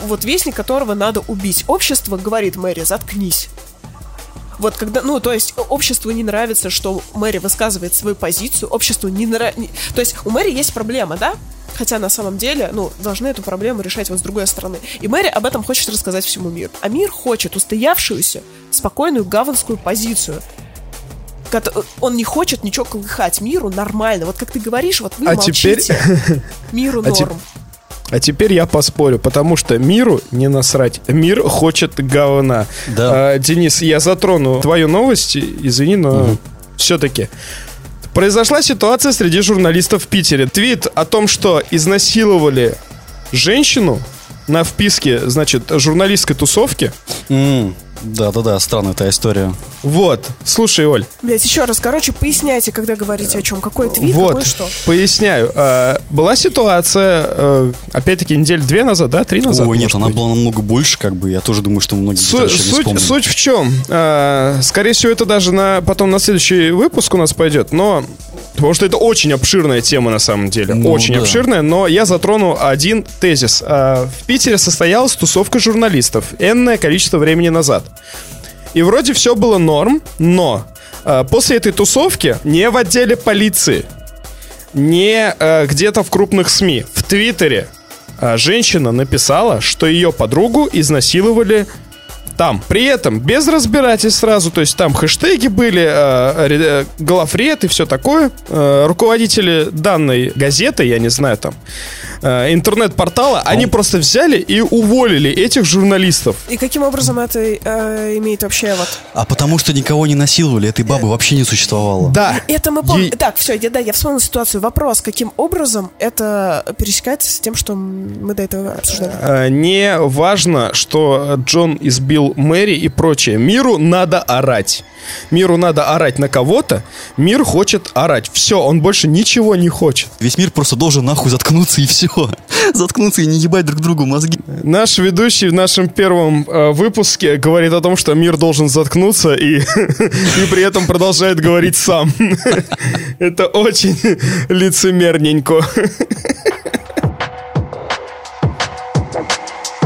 вот вестник, которого надо убить. Общество говорит Мэри, заткнись. Вот когда, ну, то есть обществу не нравится, что Мэри высказывает свою позицию, обществу не нравится... То есть у Мэри есть проблема, да? Хотя на самом деле, ну, должны эту проблему решать вот с другой стороны. И Мэри об этом хочет рассказать всему миру. А мир хочет устоявшуюся, спокойную гаванскую позицию. Он не хочет ничего колыхать миру нормально. Вот как ты говоришь, вот вы А теперь- молчите. Миру А норм. А теперь я поспорю, потому что миру не насрать. Мир хочет говна. Да. А, Денис, я затрону твою новость, извини, но все-таки. Произошла ситуация среди журналистов в Питере. Твит о том, что изнасиловали женщину на вписке, значит, журналистской тусовки. Да-да-да, странная эта история. Вот, слушай, Оль, Блять, еще раз, короче, поясняйте, когда говорите о чем. Какой твит, вот, какой что. поясняю. А, была ситуация, э, опять-таки, недель две назад, да, три назад? Ой, нет, она быть? была намного больше, как бы. Я тоже думаю, что многие Су- суть, суть в чем? А, скорее всего, это даже на, потом на следующий выпуск у нас пойдет, но... Потому что это очень обширная тема на самом деле. Ну, очень да. обширная, но я затрону один тезис. А, в Питере состоялась тусовка журналистов энное количество времени назад. И вроде все было норм, но а, после этой тусовки не в отделе полиции, не э, где-то в крупных СМИ, в Твиттере а, женщина написала, что ее подругу изнасиловали там. При этом без разбирательств сразу, то есть там хэштеги были, э, э, главред и все такое. Э, руководители данной газеты, я не знаю там, э, интернет-портала, они просто взяли и уволили этих журналистов. И каким образом это э, имеет вообще вот... А потому что никого не насиловали, этой бабы вообще не существовало. Да. Это мы помним. Ей- Так, все, я, да, я вспомнил ситуацию. Вопрос, каким образом это пересекается с тем, что мы до этого обсуждали? Э, Не важно, что Джон избил Мэри и прочее. Миру надо орать. Миру надо орать на кого-то. Мир хочет орать. Все, он больше ничего не хочет. Весь мир просто должен нахуй заткнуться и все. Заткнуться и не ебать друг другу мозги. Наш ведущий в нашем первом э, выпуске говорит о том, что мир должен заткнуться и, и при этом продолжает говорить сам. Это очень лицемерненько.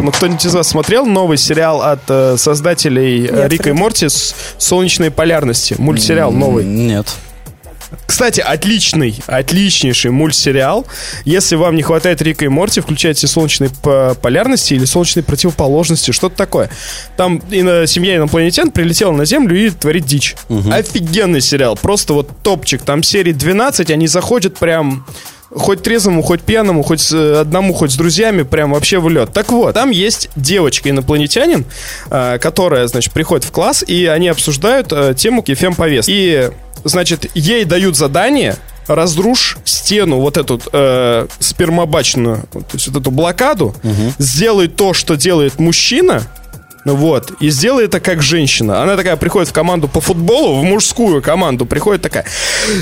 Ну, кто-нибудь из вас смотрел новый сериал от э, создателей э, Нет, Рика и. Морти с «Солнечные полярности»? Мультсериал новый. Нет. Кстати, отличный, отличнейший мультсериал. Если вам не хватает Рика и Морти, включайте солнечные п- полярности или солнечные противоположности, что-то такое. Там семья инопланетян прилетела на Землю и творит дичь. Офигенный сериал, просто вот топчик. Там серии 12, они заходят прям хоть трезвому, хоть пьяному, хоть э, одному, хоть с друзьями, прям вообще в лед. Так вот, там есть девочка-инопланетянин, э, которая, значит, приходит в класс, и они обсуждают э, тему кефем повес. И, значит, ей дают задание разрушь стену вот эту э, спермобачную, то есть вот эту блокаду, сделай то, что делает мужчина, Вот. И сделай это как женщина. Она такая приходит в команду по футболу, в мужскую команду, приходит такая,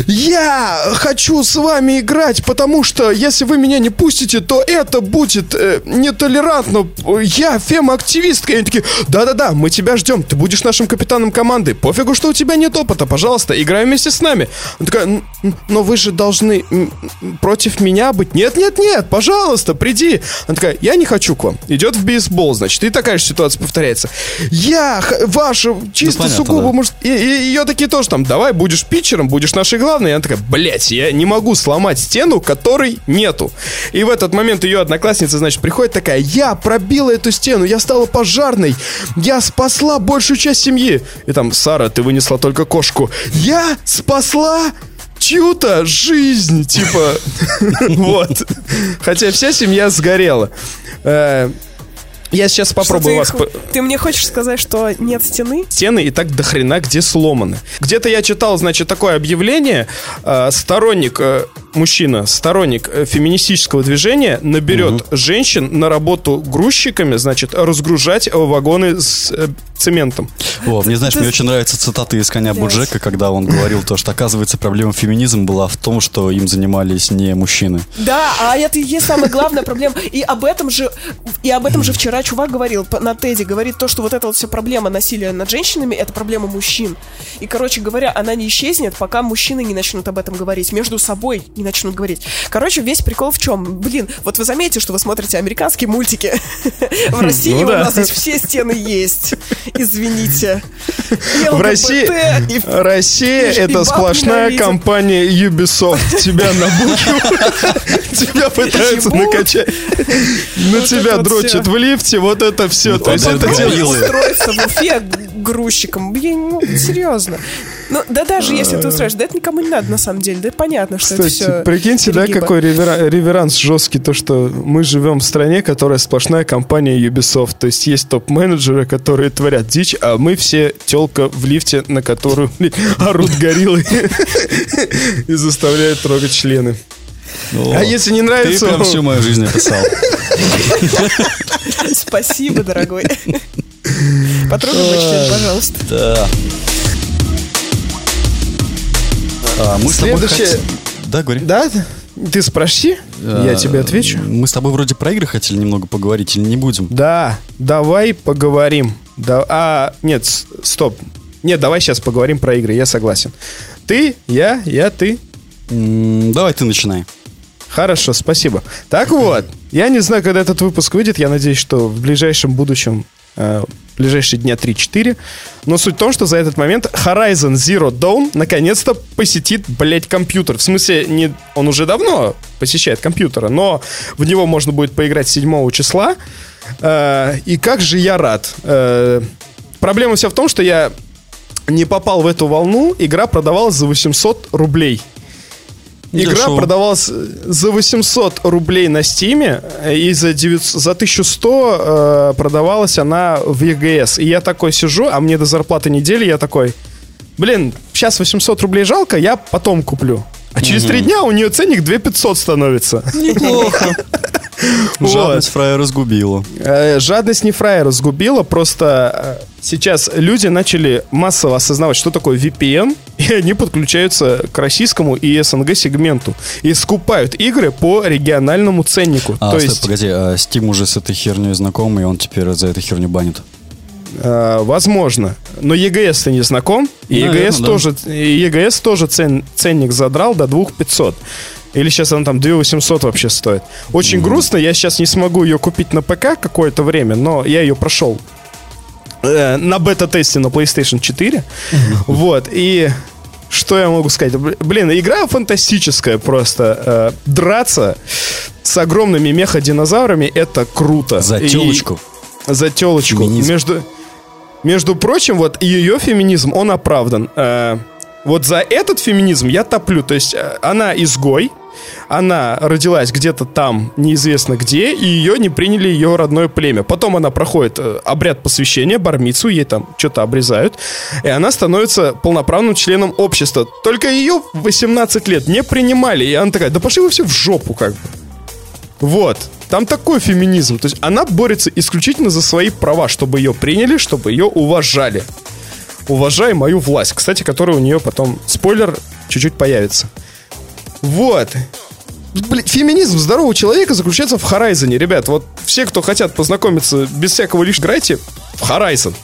я хочу с вами играть, потому что если вы меня не пустите, то это будет э, нетолерантно. Я фем-активистка. И они такие, да-да-да, мы тебя ждем, ты будешь нашим капитаном команды. Пофигу, что у тебя нет опыта, пожалуйста, играй вместе с нами. Она такая, но вы же должны против меня быть. Нет-нет-нет, пожалуйста, приди. Она такая, я не хочу к вам. Идет в бейсбол, значит, и такая же ситуация повторяется. Я, ваша, чисто понятно, сугубо, да. может... И, и ее такие тоже там, давай, будешь питчером, будешь нашей главной. И она такая, блять, я не могу сломать стену, которой нету. И в этот момент ее одноклассница, значит, приходит такая, я пробила эту стену, я стала пожарной, я спасла большую часть семьи. И там, Сара, ты вынесла только кошку. Я спасла чью-то жизнь, типа, вот. Хотя вся семья сгорела. Я сейчас попробую Что вас... ты, по- ты мне хочешь сказать, что нет стены? стены и так до хрена где сломаны. Где-то я читал, значит, такое объявление. э, сторонник, э, мужчина, сторонник э, феминистического движения наберет женщин на работу грузчиками, значит, разгружать вагоны с э, цементом. О, мне, знаешь, мне очень нравятся цитаты из «Коня. Буджека», когда он говорил то, что, оказывается, проблема феминизма была в том, что им занимались не мужчины. Да, а это и есть самая главная проблема. И об этом же, и об этом же вчера чувак говорил на Теди, говорит то, что вот эта вот вся проблема насилия над женщинами, это проблема мужчин. И, короче говоря, она не исчезнет, пока мужчины не начнут об этом говорить, между собой не начнут говорить. Короче, весь прикол в чем? Блин, вот вы заметите, что вы смотрите американские мультики. В России Ну у да. нас здесь все стены есть. Извините. В России, Россия это сплошная компания Ubisoft. Тебя набухивают, тебя пытаются накачать. На тебя дрочат в лифте, вот это все. То есть это дело- устроиться в Уфе грузчиком. Блин, ну, серьезно. Ну, да даже если ты устроишь, да это никому не надо, на самом деле. Да понятно, что это Кстати, все прикиньте, да, какой ревера- реверанс жесткий, то, что мы живем в стране, которая сплошная компания Ubisoft. То есть есть топ-менеджеры, которые творят дичь, а мы все телка в лифте, на которую блин, орут гориллы и заставляют трогать члены. А если не Ты нравится... прям всю мою жизнь описал. Спасибо, дорогой. Потрогай мой член, пожалуйста. Да. А, мы с тобой Следующее- хотим- Да, говори. Да? Ты спроси, я А, тебе отвечу. Мы с тобой вроде про игры хотели немного поговорить или не будем? Да, давай поговорим. Да, а, нет, стоп. Нет, давай сейчас поговорим про игры, я согласен. Ты, я, я, ты. М, Давай ты начинай. Хорошо, спасибо. Так вот, я не знаю, когда этот выпуск выйдет. Я надеюсь, что в ближайшем будущем, э, ближайшие дня 3-4. Но суть в том, что за этот момент Horizon Zero Dawn наконец-то посетит, блядь, компьютер. В смысле, не, он уже давно посещает компьютера, но в него можно будет поиграть 7 числа. Э, и как же я рад. Э, проблема вся в том, что я не попал в эту волну. Игра продавалась за 800 рублей. Игра Дешево. продавалась за 800 рублей на Стиме, и за, 900 за 1100 э, продавалась она в ЕГС. И я такой сижу, а мне до зарплаты недели, я такой, блин, сейчас 800 рублей жалко, я потом куплю. А через три дня у нее ценник 2500 становится. Неплохо. Вот. Жадность фраера сгубила. Э, Жадность не фраера сгубила, просто э, сейчас люди начали массово осознавать, что такое VPN, и они подключаются к российскому и СНГ сегменту и скупают игры по региональному ценнику. А, То стой, есть, погоди, а Steam уже с этой херней знаком, и он теперь за эту херню банит. э, возможно. Но EGS ты не знаком, и Наверно, EGS да. тоже, EGS тоже цен- ценник задрал до 2500. Или сейчас она там 2800 вообще стоит. Очень грустно, я сейчас не смогу ее купить на ПК какое-то время, но я ее прошел э, на бета-тесте на PlayStation 4. Вот, и что я могу сказать? Блин, игра фантастическая просто. Э, драться с огромными меха-динозаврами это круто. За И- телочку. за телочку. Феминизм. Между, между прочим, вот ее феминизм, он оправдан. Э, вот за этот феминизм я топлю. То есть э, она изгой, она родилась где-то там, неизвестно где, и ее не приняли ее родное племя. Потом она проходит э, обряд посвящения, бармицу, ей там что-то обрезают, и она становится полноправным членом общества. Только ее в 18 лет не принимали, и она такая, да пошли вы все в жопу как бы. Вот. Там такой феминизм. То есть она борется исключительно за свои права, чтобы ее приняли, чтобы ее уважали. Уважай мою власть. Кстати, которая у нее потом, спойлер, чуть-чуть появится. Вот. Блин, феминизм здорового человека заключается в Horizon. Ребят, вот все, кто хотят познакомиться без всякого лишь играйте в Horizon.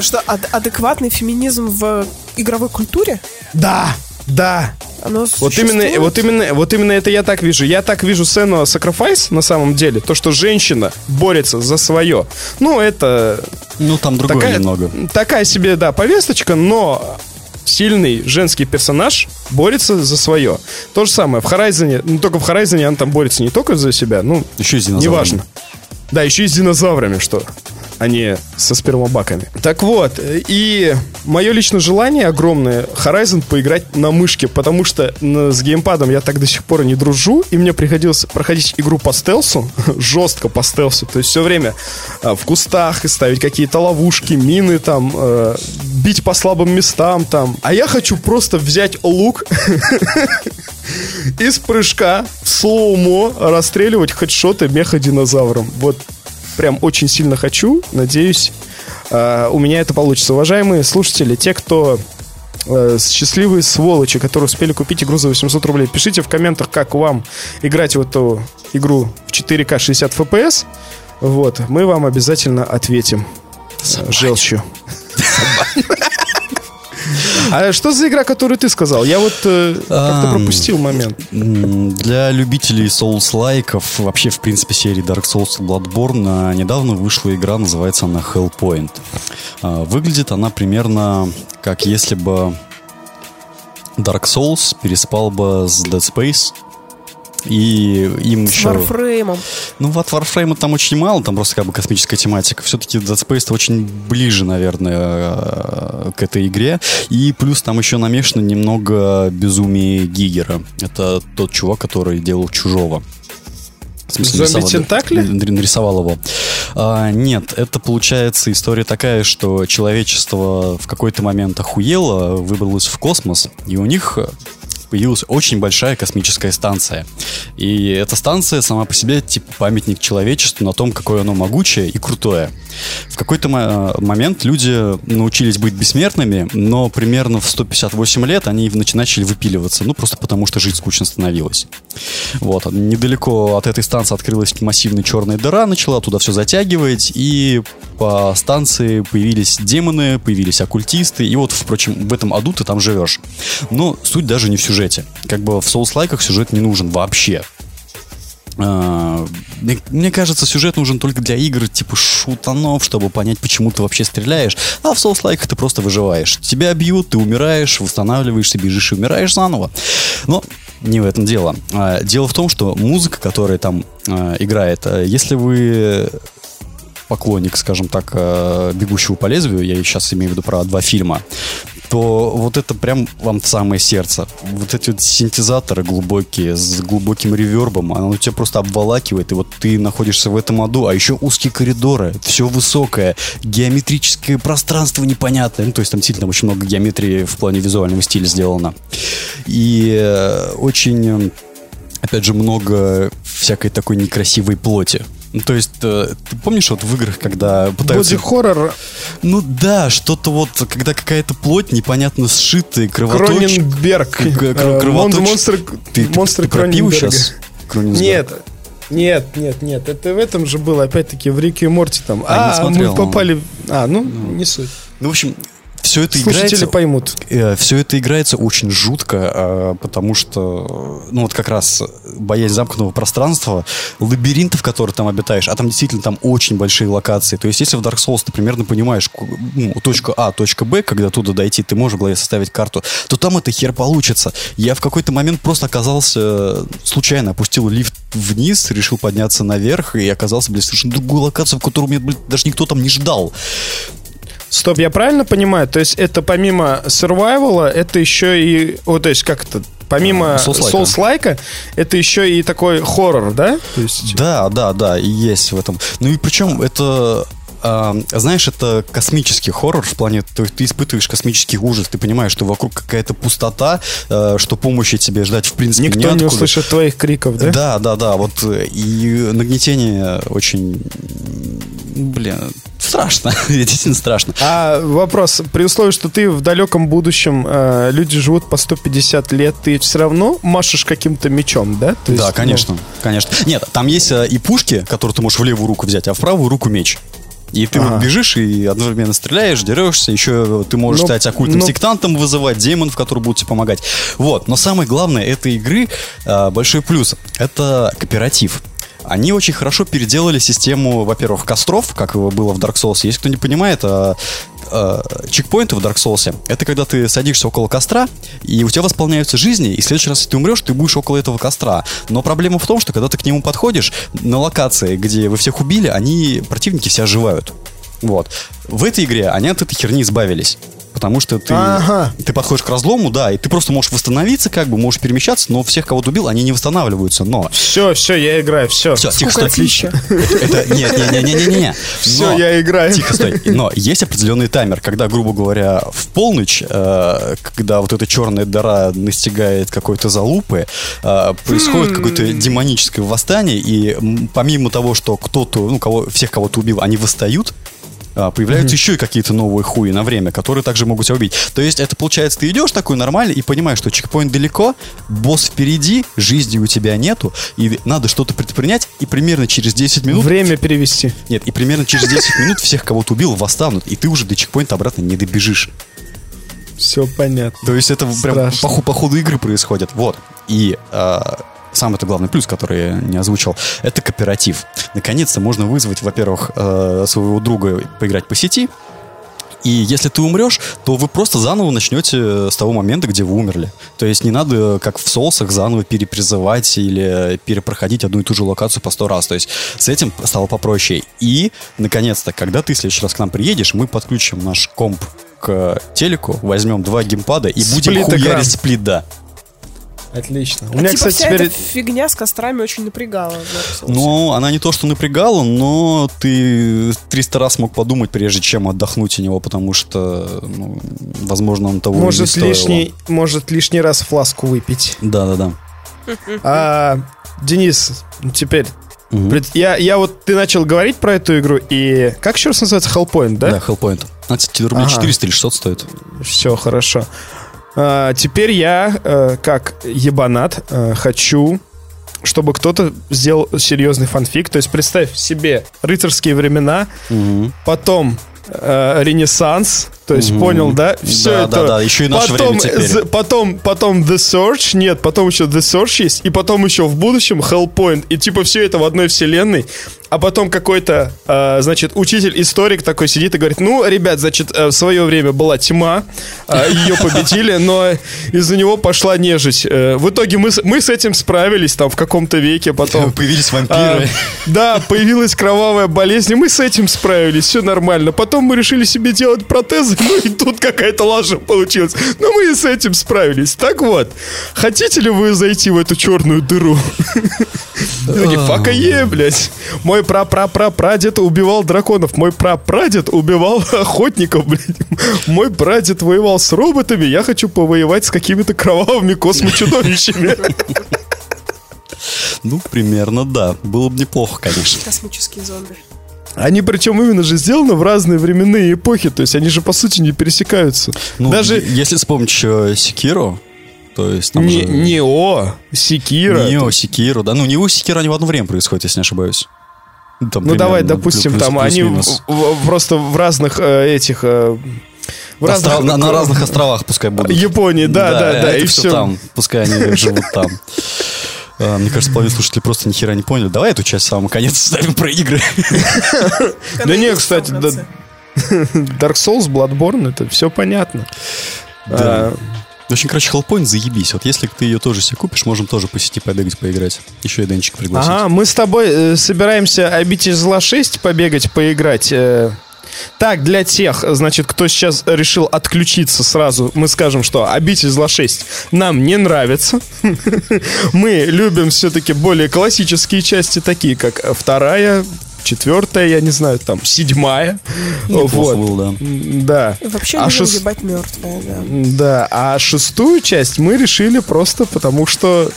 Что, ад- адекватный феминизм в игровой культуре? Да, да. Оно Вот существует? именно, вот именно, вот именно это я так вижу. Я так вижу сцену Sacrifice на самом деле. То, что женщина борется за свое. Ну, это Ну, там другое такая, немного. такая себе, да, повесточка, но сильный женский персонаж борется за свое. То же самое в Horizon, ну только в Horizon она там борется не только за себя, ну, Еще и с динозаврами. неважно. Да, еще и с динозаврами, что а не со спермобаками. Так вот, и мое личное желание огромное Horizon поиграть на мышке, потому что с геймпадом я так до сих пор не дружу, и мне приходилось проходить игру по стелсу, жестко по стелсу, то есть все время а, в кустах ставить какие-то ловушки, мины там, э, бить по слабым местам там. А я хочу просто взять лук из прыжка в слоумо расстреливать хедшоты меха-динозавром. Вот прям очень сильно хочу. Надеюсь, э, у меня это получится. Уважаемые слушатели, те, кто э, счастливые сволочи, которые успели купить игру за 800 рублей, пишите в комментах, как вам играть в эту игру в 4К 60 FPS. Вот, мы вам обязательно ответим. Желчью. А что за игра, которую ты сказал? Я вот э, как-то пропустил момент. Для любителей Souls-лайков, вообще, в принципе, серии Dark Souls и Bloodborne, а, недавно вышла игра, называется она Hellpoint. А, Выглядит она примерно как если бы Dark Souls переспал бы с Dead Space, и им С еще... Warframe. Ну, вот Warframe там очень мало, там просто как бы космическая тематика. Все-таки Dead Space очень ближе, наверное, э, к этой игре. И плюс там еще намешано немного безумие Гигера. Это тот чувак, который делал Чужого. В смысле, Зомби-тентакли? н- Нарисовал его. А, нет, это получается история такая, что человечество в какой-то момент охуело, выбралось в космос, и у них появилась очень большая космическая станция. И эта станция сама по себе типа памятник человечеству на том, какое оно могучее и крутое. В какой-то мо- момент люди научились быть бессмертными, но примерно в 158 лет они нач- начали выпиливаться, ну просто потому что жить скучно становилось. Вот, недалеко от этой станции открылась массивная черная дыра, начала туда все затягивать, и по станции появились демоны, появились оккультисты, и вот, впрочем, в этом аду ты там живешь. Но суть даже не в сюжете. Как бы в соус-лайках сюжет не нужен вообще. А, Мне, мне кажется, сюжет нужен только для игр типа шутанов, чтобы понять, почему ты вообще стреляешь. А в соус-лайках ты просто выживаешь. Тебя бьют, ты умираешь, восстанавливаешься, бежишь и умираешь заново. Но не в этом дело. А, Дело в том, что музыка, которая там а, играет, если вы поклонник, скажем так, «Бегущего по лезвию», я сейчас имею в виду про два фильма, то вот это прям вам в самое сердце. Вот эти вот синтезаторы глубокие, с глубоким ревербом, оно тебя просто обволакивает, и вот ты находишься в этом аду, а еще узкие коридоры, все высокое, геометрическое пространство непонятное, ну, то есть там действительно очень много геометрии в плане визуального стиля сделано. И э, очень, э, опять же, много всякой такой некрасивой плоти. Ну, то есть, э, ты помнишь вот в играх, когда пытаются... Боди-хоррор Ну да, что-то вот, когда какая-то плоть непонятно сшитая, кровоточит. Кроненберг. Э, кровоточ- мон- Монстры Ты, ты- монстры ты пиво Кроненберга. сейчас? Кроненберг? Нет, нет, нет, нет. Это в этом же было, опять-таки, в Рике и Морти там. А, А, смотрел, мы попали... А, ну, не суть. Ну, в общем, все это Слушатели играется... поймут. все это играется очень жутко, э, потому что, ну вот как раз боязнь замкнутого пространства, лабиринтов, которые там обитаешь, а там действительно там очень большие локации. То есть, если в Dark Souls ты примерно понимаешь, ну, точка А, точка Б, когда туда дойти, ты можешь в голове составить карту, то там это хер получится. Я в какой-то момент просто оказался, э, случайно опустил лифт вниз, решил подняться наверх и оказался, блин, совершенно другую локацию, в которую меня, блин, даже никто там не ждал. Стоп, я правильно понимаю? То есть это помимо survival, это еще и... Вот, то есть как это? Помимо Souls-like. Souls-like, это еще и такой хоррор, да? То есть... Да, да, да, есть в этом. Ну и причем это а, знаешь, это космический хоррор в плане, то есть ты испытываешь космический ужас, ты понимаешь, что вокруг какая-то пустота, э, что помощи тебе ждать в принципе Никто неоткуда. не услышит твоих криков, да? Да, да, да, вот э, и нагнетение очень, блин, страшно, действительно страшно. А вопрос, при условии, что ты в далеком будущем, э, люди живут по 150 лет, ты все равно машешь каким-то мечом, да? То есть, Да, ну, конечно, конечно. Нет, там есть э, и пушки, которые ты можешь в левую руку взять, а в правую руку меч. И ты Ага. вот бежишь и одновременно стреляешь, дерешься, еще ты можешь Ну, стать оккультным ну- сектантом, вызывать демонов, которые будут тебе помогать. Вот, но самое главное этой игры, э, большой плюс, это кооператив. Они очень хорошо переделали систему, во-первых, костров, как было в Dark Souls. Если кто не понимает, а, чекпоинты в Dark Souls это когда ты садишься около костра, и у тебя восполняются жизни, и в следующий раз, если ты умрешь, ты будешь около этого костра. Но проблема в том, что когда ты к нему подходишь, на локации, где вы всех убили, они, противники, все оживают. Вот. В этой игре они от этой херни избавились. Потому что ты, Ага. ты подходишь к разлому, да, и ты просто можешь восстановиться, как бы, можешь перемещаться, но всех, кого ты убил, они не восстанавливаются. Но Все, все, я играю, все. все, тихо, стой. Скукотища. Это, нет, нет, нет, нет, нет, нет. Все, я играю. Тихо, стой. Но есть определенный таймер, когда, грубо говоря, в полночь, э, когда вот эта черная дыра настигает какой-то залупы, э, происходит какое-то демоническое восстание, и помимо того, что кто-то, ну, кого, всех, кого ты убил, они восстают, а, появляются еще и какие-то новые хуи на время, которые также могут тебя убить. То есть это получается, ты идешь такой нормально и понимаешь, что чекпоинт далеко, босс впереди, жизни у тебя нету, и надо что-то предпринять, и примерно через 10 минут Время перевести. нет, и примерно через 10 минут всех, кого ты убил, восстанут, и ты уже до чекпоинта обратно не добежишь. Все понятно. То есть это прям по, по ходу игры происходит. Вот. И а, самый это главный плюс, который я не озвучил, это кооператив. Наконец-то можно вызвать, во-первых, э, своего друга поиграть по сети. И если ты умрешь, то вы просто заново начнете с того момента, где вы умерли. То есть не надо, как в соусах, заново перепризывать или перепроходить одну и ту же локацию по сто раз. То есть с этим стало попроще. И, наконец-то, когда ты в следующий раз к нам приедешь, мы подключим наш комп к телеку, возьмем два геймпада и будем Сплит-экран. хуярить сплит, да. Отлично. У А меня, типа кстати, вся теперь... эта фигня с кострами очень напрягала. Но она не то, что напрягала, но ты 300 раз мог подумать, прежде чем отдохнуть от него, потому что, ну, возможно, он того не Может стоило. лишний, может лишний раз фласку выпить. Да-да-да. А, Денис, ну, теперь... Мгм. пред- Я, я вот, ты начал говорить про эту игру, и... Как еще раз называется? Hellpoint, да? Да, Hellpoint. Она, кстати, рублей Ага. 400 или 600 стоит. Все хорошо. А, теперь я, э, как ебанат, э, хочу, чтобы кто-то сделал серьезный фанфик. То есть представь себе рыцарские времена, Мгм. потом э, Ренессанс. То есть Мгм. понял, да? Все Да, это. да, да, еще и наше потом, время теперь. потом, потом The Search, нет, потом еще The Search есть, и потом еще в будущем Hellpoint, и типа все это в одной вселенной. А потом какой-то, э, значит, учитель-историк такой сидит и говорит, ну, ребят, значит, э, в свое время была тьма, э, ее победили, но из-за него пошла нежить. Э, в итоге мы, с- мы с этим справились там в каком-то веке, потом... Появились А, вампиры. да, появилась кровавая болезнь, и мы с этим справились, все нормально. Потом мы решили себе делать протезы, ну и тут какая-то лажа получилась. Но мы и с этим справились. Так вот, хотите ли вы зайти в эту черную дыру? Фака е, блядь. Мой пра-пра-пра-прадед убивал драконов. Мой пра-прадед убивал охотников, блядь. Мой прадед воевал с роботами. Я хочу повоевать с какими-то кровавыми космочудовищами. Ну, примерно, да. Было бы неплохо, конечно. Космические зомби. Они причем именно же сделаны в разные временные эпохи, то есть они же по сути не пересекаются. Ну, Даже если вспомнить еще Секиро, то есть там не, же... Нео, Секира. Нео, Секиро, да. Ну, Нео и Секиро, они в одно время происходят, если не ошибаюсь. Ну, там Ну давай, допустим, плюс- там они плюс-минус. в- в- просто в разных э, этих... э, в Остров- разных- на, на разных островах пускай будут. Японии, да, да, да, это и все. там. Пускай они живут там. А, Мне кажется, половина слушателей просто ни хера не поняли. Давай эту часть в самый конец ставим про игры. Да не, кстати, да. Dark Souls, Bloodborne, это все понятно. Да. А, В общем, короче, Hellpoint заебись. Вот если ты ее тоже себе купишь, можем тоже по сети побегать, поиграть. Еще и Денчик пригласить. Ага, мы с тобой э, собираемся обитель зла 6 побегать, поиграть. э. Так, для тех, значит, кто сейчас решил отключиться сразу, мы скажем, что обитель зла 6 нам не нравится. Мы любим все-таки более классические части, такие как вторая, четвертая, я не знаю, там, седьмая. Неплохо Вот. было, да. Да. Вообще а шест- ебать мертвая, да. Да, а шестую часть мы решили просто потому что...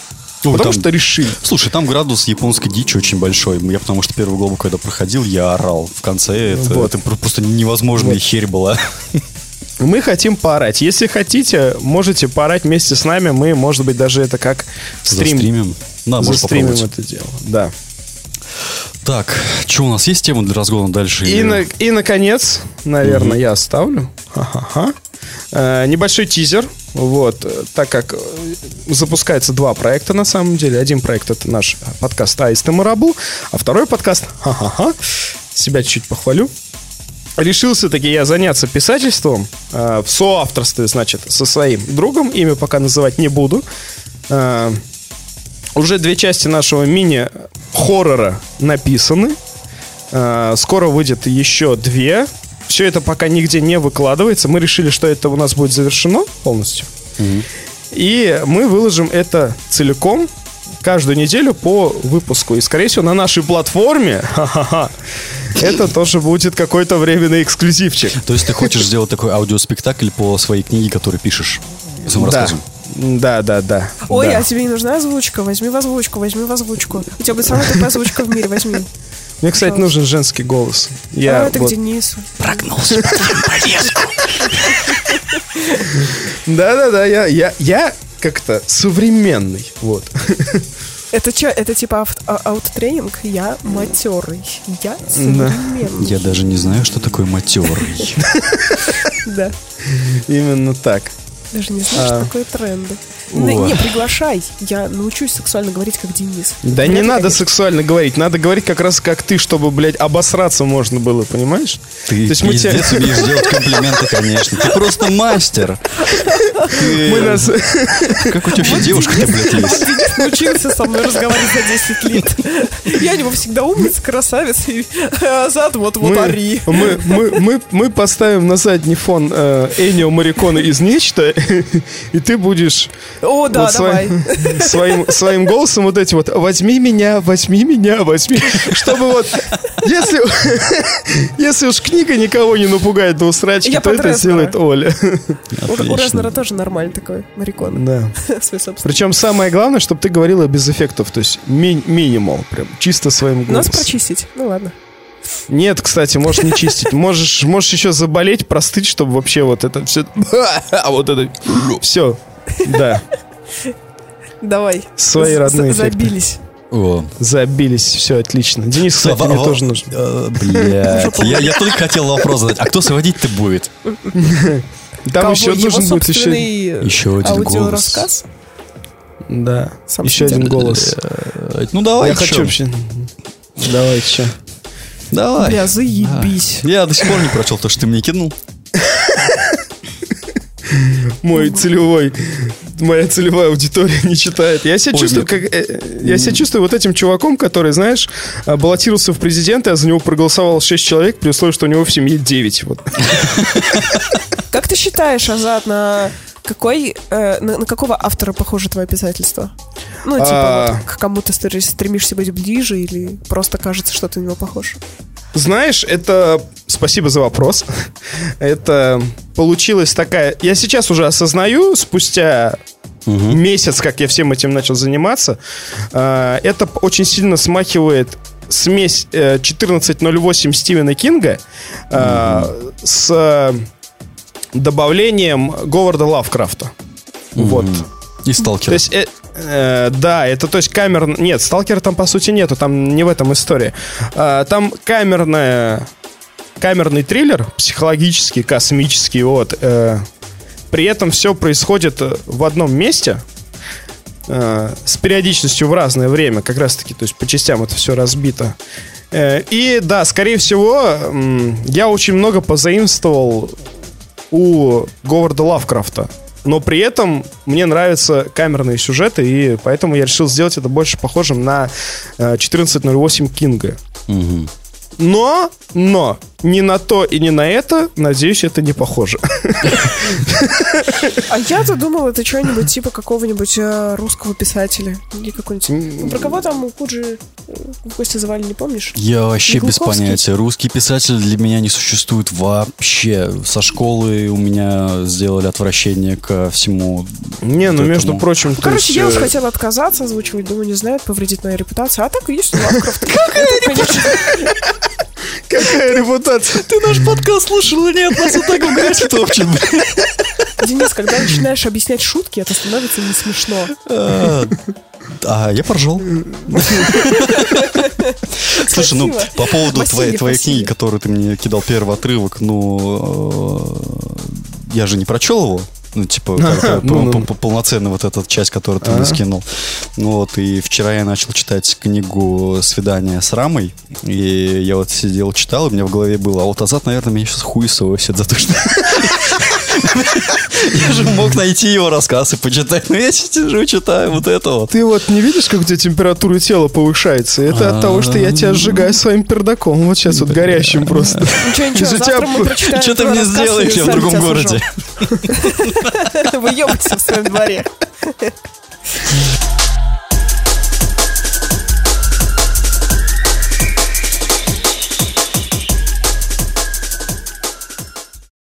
Ой, потому там- что решили. Слушай, там градус японской дичи очень большой. Я потому что первую главу, когда проходил, я орал. В конце это, Вот. это про- просто невозможная Вот. херь была. Мы хотим поорать. Если хотите, можете поорать вместе с нами. Мы, может быть, даже это как стрим, Застримим. Да, застримим это дело. Да. Так, что у нас есть тема для разгона дальше? И, на- и наконец, наверное, я оставлю. Ха-ха-ха. Э, небольшой тизер. Вот, э, так как э, запускается два проекта на самом деле. Один проект это наш подкаст Аист и Марабу, а второй подкаст Ха-ха-ха. Себя чуть-чуть похвалю. Решился таки я заняться писательством э, в соавторстве, значит, со своим другом. Имя пока называть не буду. Э, уже две части нашего мини-хоррора написаны. Э, Скоро выйдет еще две. Все это пока нигде не выкладывается. Мы решили, что это у нас будет завершено полностью. И мы выложим это целиком каждую неделю по выпуску. И, скорее всего, на нашей платформе это тоже будет какой-то временный эксклюзивчик. То есть ты хочешь сделать такой аудиоспектакль по своей книге, которую пишешь? Да. Да, да, да. Ой, да. а тебе не нужна озвучка? Возьми в озвучку, возьми в озвучку. У тебя будет самая тупая озвучка в мире, возьми. Мне, кстати, нужен женский голос. Я а, это вот- к Денису. Прогнулся повестку. Да-да-да, я, я, я как-то современный. Вот. Это что, это типа авт- а- аутотренинг? Я матерый. Я современный. Я даже не знаю, что такое матерый. Да. Именно так. Даже не знаю, А. что такое тренды. О. Не, не, приглашай. Я научусь сексуально говорить, как Денис. Да Вряд не надо конечно. сексуально говорить, надо говорить как раз как ты, чтобы, блядь, обосраться можно было, понимаешь? Ты То есть мы пиздец умеешь делать комплименты, конечно. Ты просто мастер. Ты- Мы нас... Как у тебя вообще девушка-то, блядь, есть? Денис научился со мной разговаривать за 10 лет. Я него всегда умница, красавец, и Азат вот вот Мы, ори. мы, мы, мы, мы поставим на задний фон э, Энио Марикона из Нечто, и ты будешь О, да, вот давай. своим, своим, своим голосом вот эти вот «возьми меня, возьми меня, возьми», чтобы вот, если, если уж книга никого не напугает до усрачки, Я то это Резнера. сделает Оля. У, у Отлично. Резнера тоже нормальный такой марикон. Да. Свой. Причем самое главное, чтобы ты говорила без эффектов, то есть ми- минимал, прям чисто своим Нас голосом. прочистить. Ну ладно. Нет, кстати, можешь не чистить. Можешь, можешь еще заболеть, простыть, чтобы вообще вот это все... А вот это... Все. Да. Давай. Свои родные. Забились. О, Забились, все отлично. Денис, кстати, мне тоже нужен. э, Блядь, я, я только хотел вопрос задать. А кто сводить-то будет? Там еще нужен будет еще... Еще один аудиорассказ? Да, еще один голос. Ну давай, Я хочу вообще... Давай, че? Давай. Бля, заебись. Я до сих пор не прочел то, что ты мне кинул. Мой целевой... Моя целевая аудитория не читает. Я себя Ой, чувствую, нет. как... э, Я себя чувствую вот этим чуваком, который, знаешь, э, баллотировался в президенты, а за него проголосовало 6 человек, при условии, что у него в семье 9. Вот. Как ты считаешь, Азат, на какой, э, на, на какого автора похоже твое писательство? Ну, типа, А. вот, к кому ты стр- стремишься быть ближе или просто кажется, что ты на него похож? Знаешь, это... Спасибо за вопрос. Это получилась такая... Я сейчас уже осознаю, спустя месяц, как я всем этим начал заниматься, э, это очень сильно смахивает смесь э, 1408 Стивена Кинга э, с э, добавлением Говарда Лавкрафта. Вот. И сталкер. То есть, э, э, да, это то есть камер... Нет, сталкера там по сути нету, там не в этом история. А, там камерная... Камерный триллер, психологический, космический, вот. э, при этом все происходит э, в одном месте, э, с периодичностью в разное время, как раз таки, то есть по частям это все разбито. Э, и да, скорее всего, я очень много позаимствовал у Говарда Лавкрафта. Но при этом мне нравятся камерные сюжеты, и поэтому я решил сделать это больше похожим на э, 1408 Кинга. Мгм. Но, но, ни на то и ни на это, надеюсь, это не похоже. А я-то думал, это что-нибудь типа какого-нибудь э, русского писателя. Или какой-нибудь... Ну, про кого там Куджи э, в гости звали, не помнишь? Я вообще без понятия. Русский писатель для меня не существует вообще. Со школы у меня сделали отвращение ко всему. Не, ну, между прочим, Ну, короче, я уж э, хотела отказаться озвучивать, думаю, не знаю, это повредит моей репутации. А так и есть Лавкрафт. Это, конечно, Какая репутация? Ты наш подкаст слушал, и нет, нас и так в грязь топчет, блин. Денис, когда начинаешь объяснять шутки, это становится не смешно. А, А, я поржал. Слушай, ну, по поводу твоей, книги, которую ты мне кидал первый отрывок, ну, э, я же не прочел его. Ну, типа, как Ну, ну, по- ну. по- полноценно вот эта часть, которую ты А. мне скинул. Ну Вот, и вчера я начал читать книгу «Свидание с Рамой», и я вот сидел, читал, и у меня в голове было, а вот Азат, наверное, меня сейчас хуй совысит за то, что... Я же мог найти его рассказ и почитать, но я сижу, читаю вот это вот. Ты вот не видишь, как у тебя температура тела повышается? Это от того, что я тебя сжигаю своим пердаком. Вот сейчас вот горящим просто. Ничего, ничего, Что ты мне сделаешь, я в другом городе? Выебайся в своем дворе.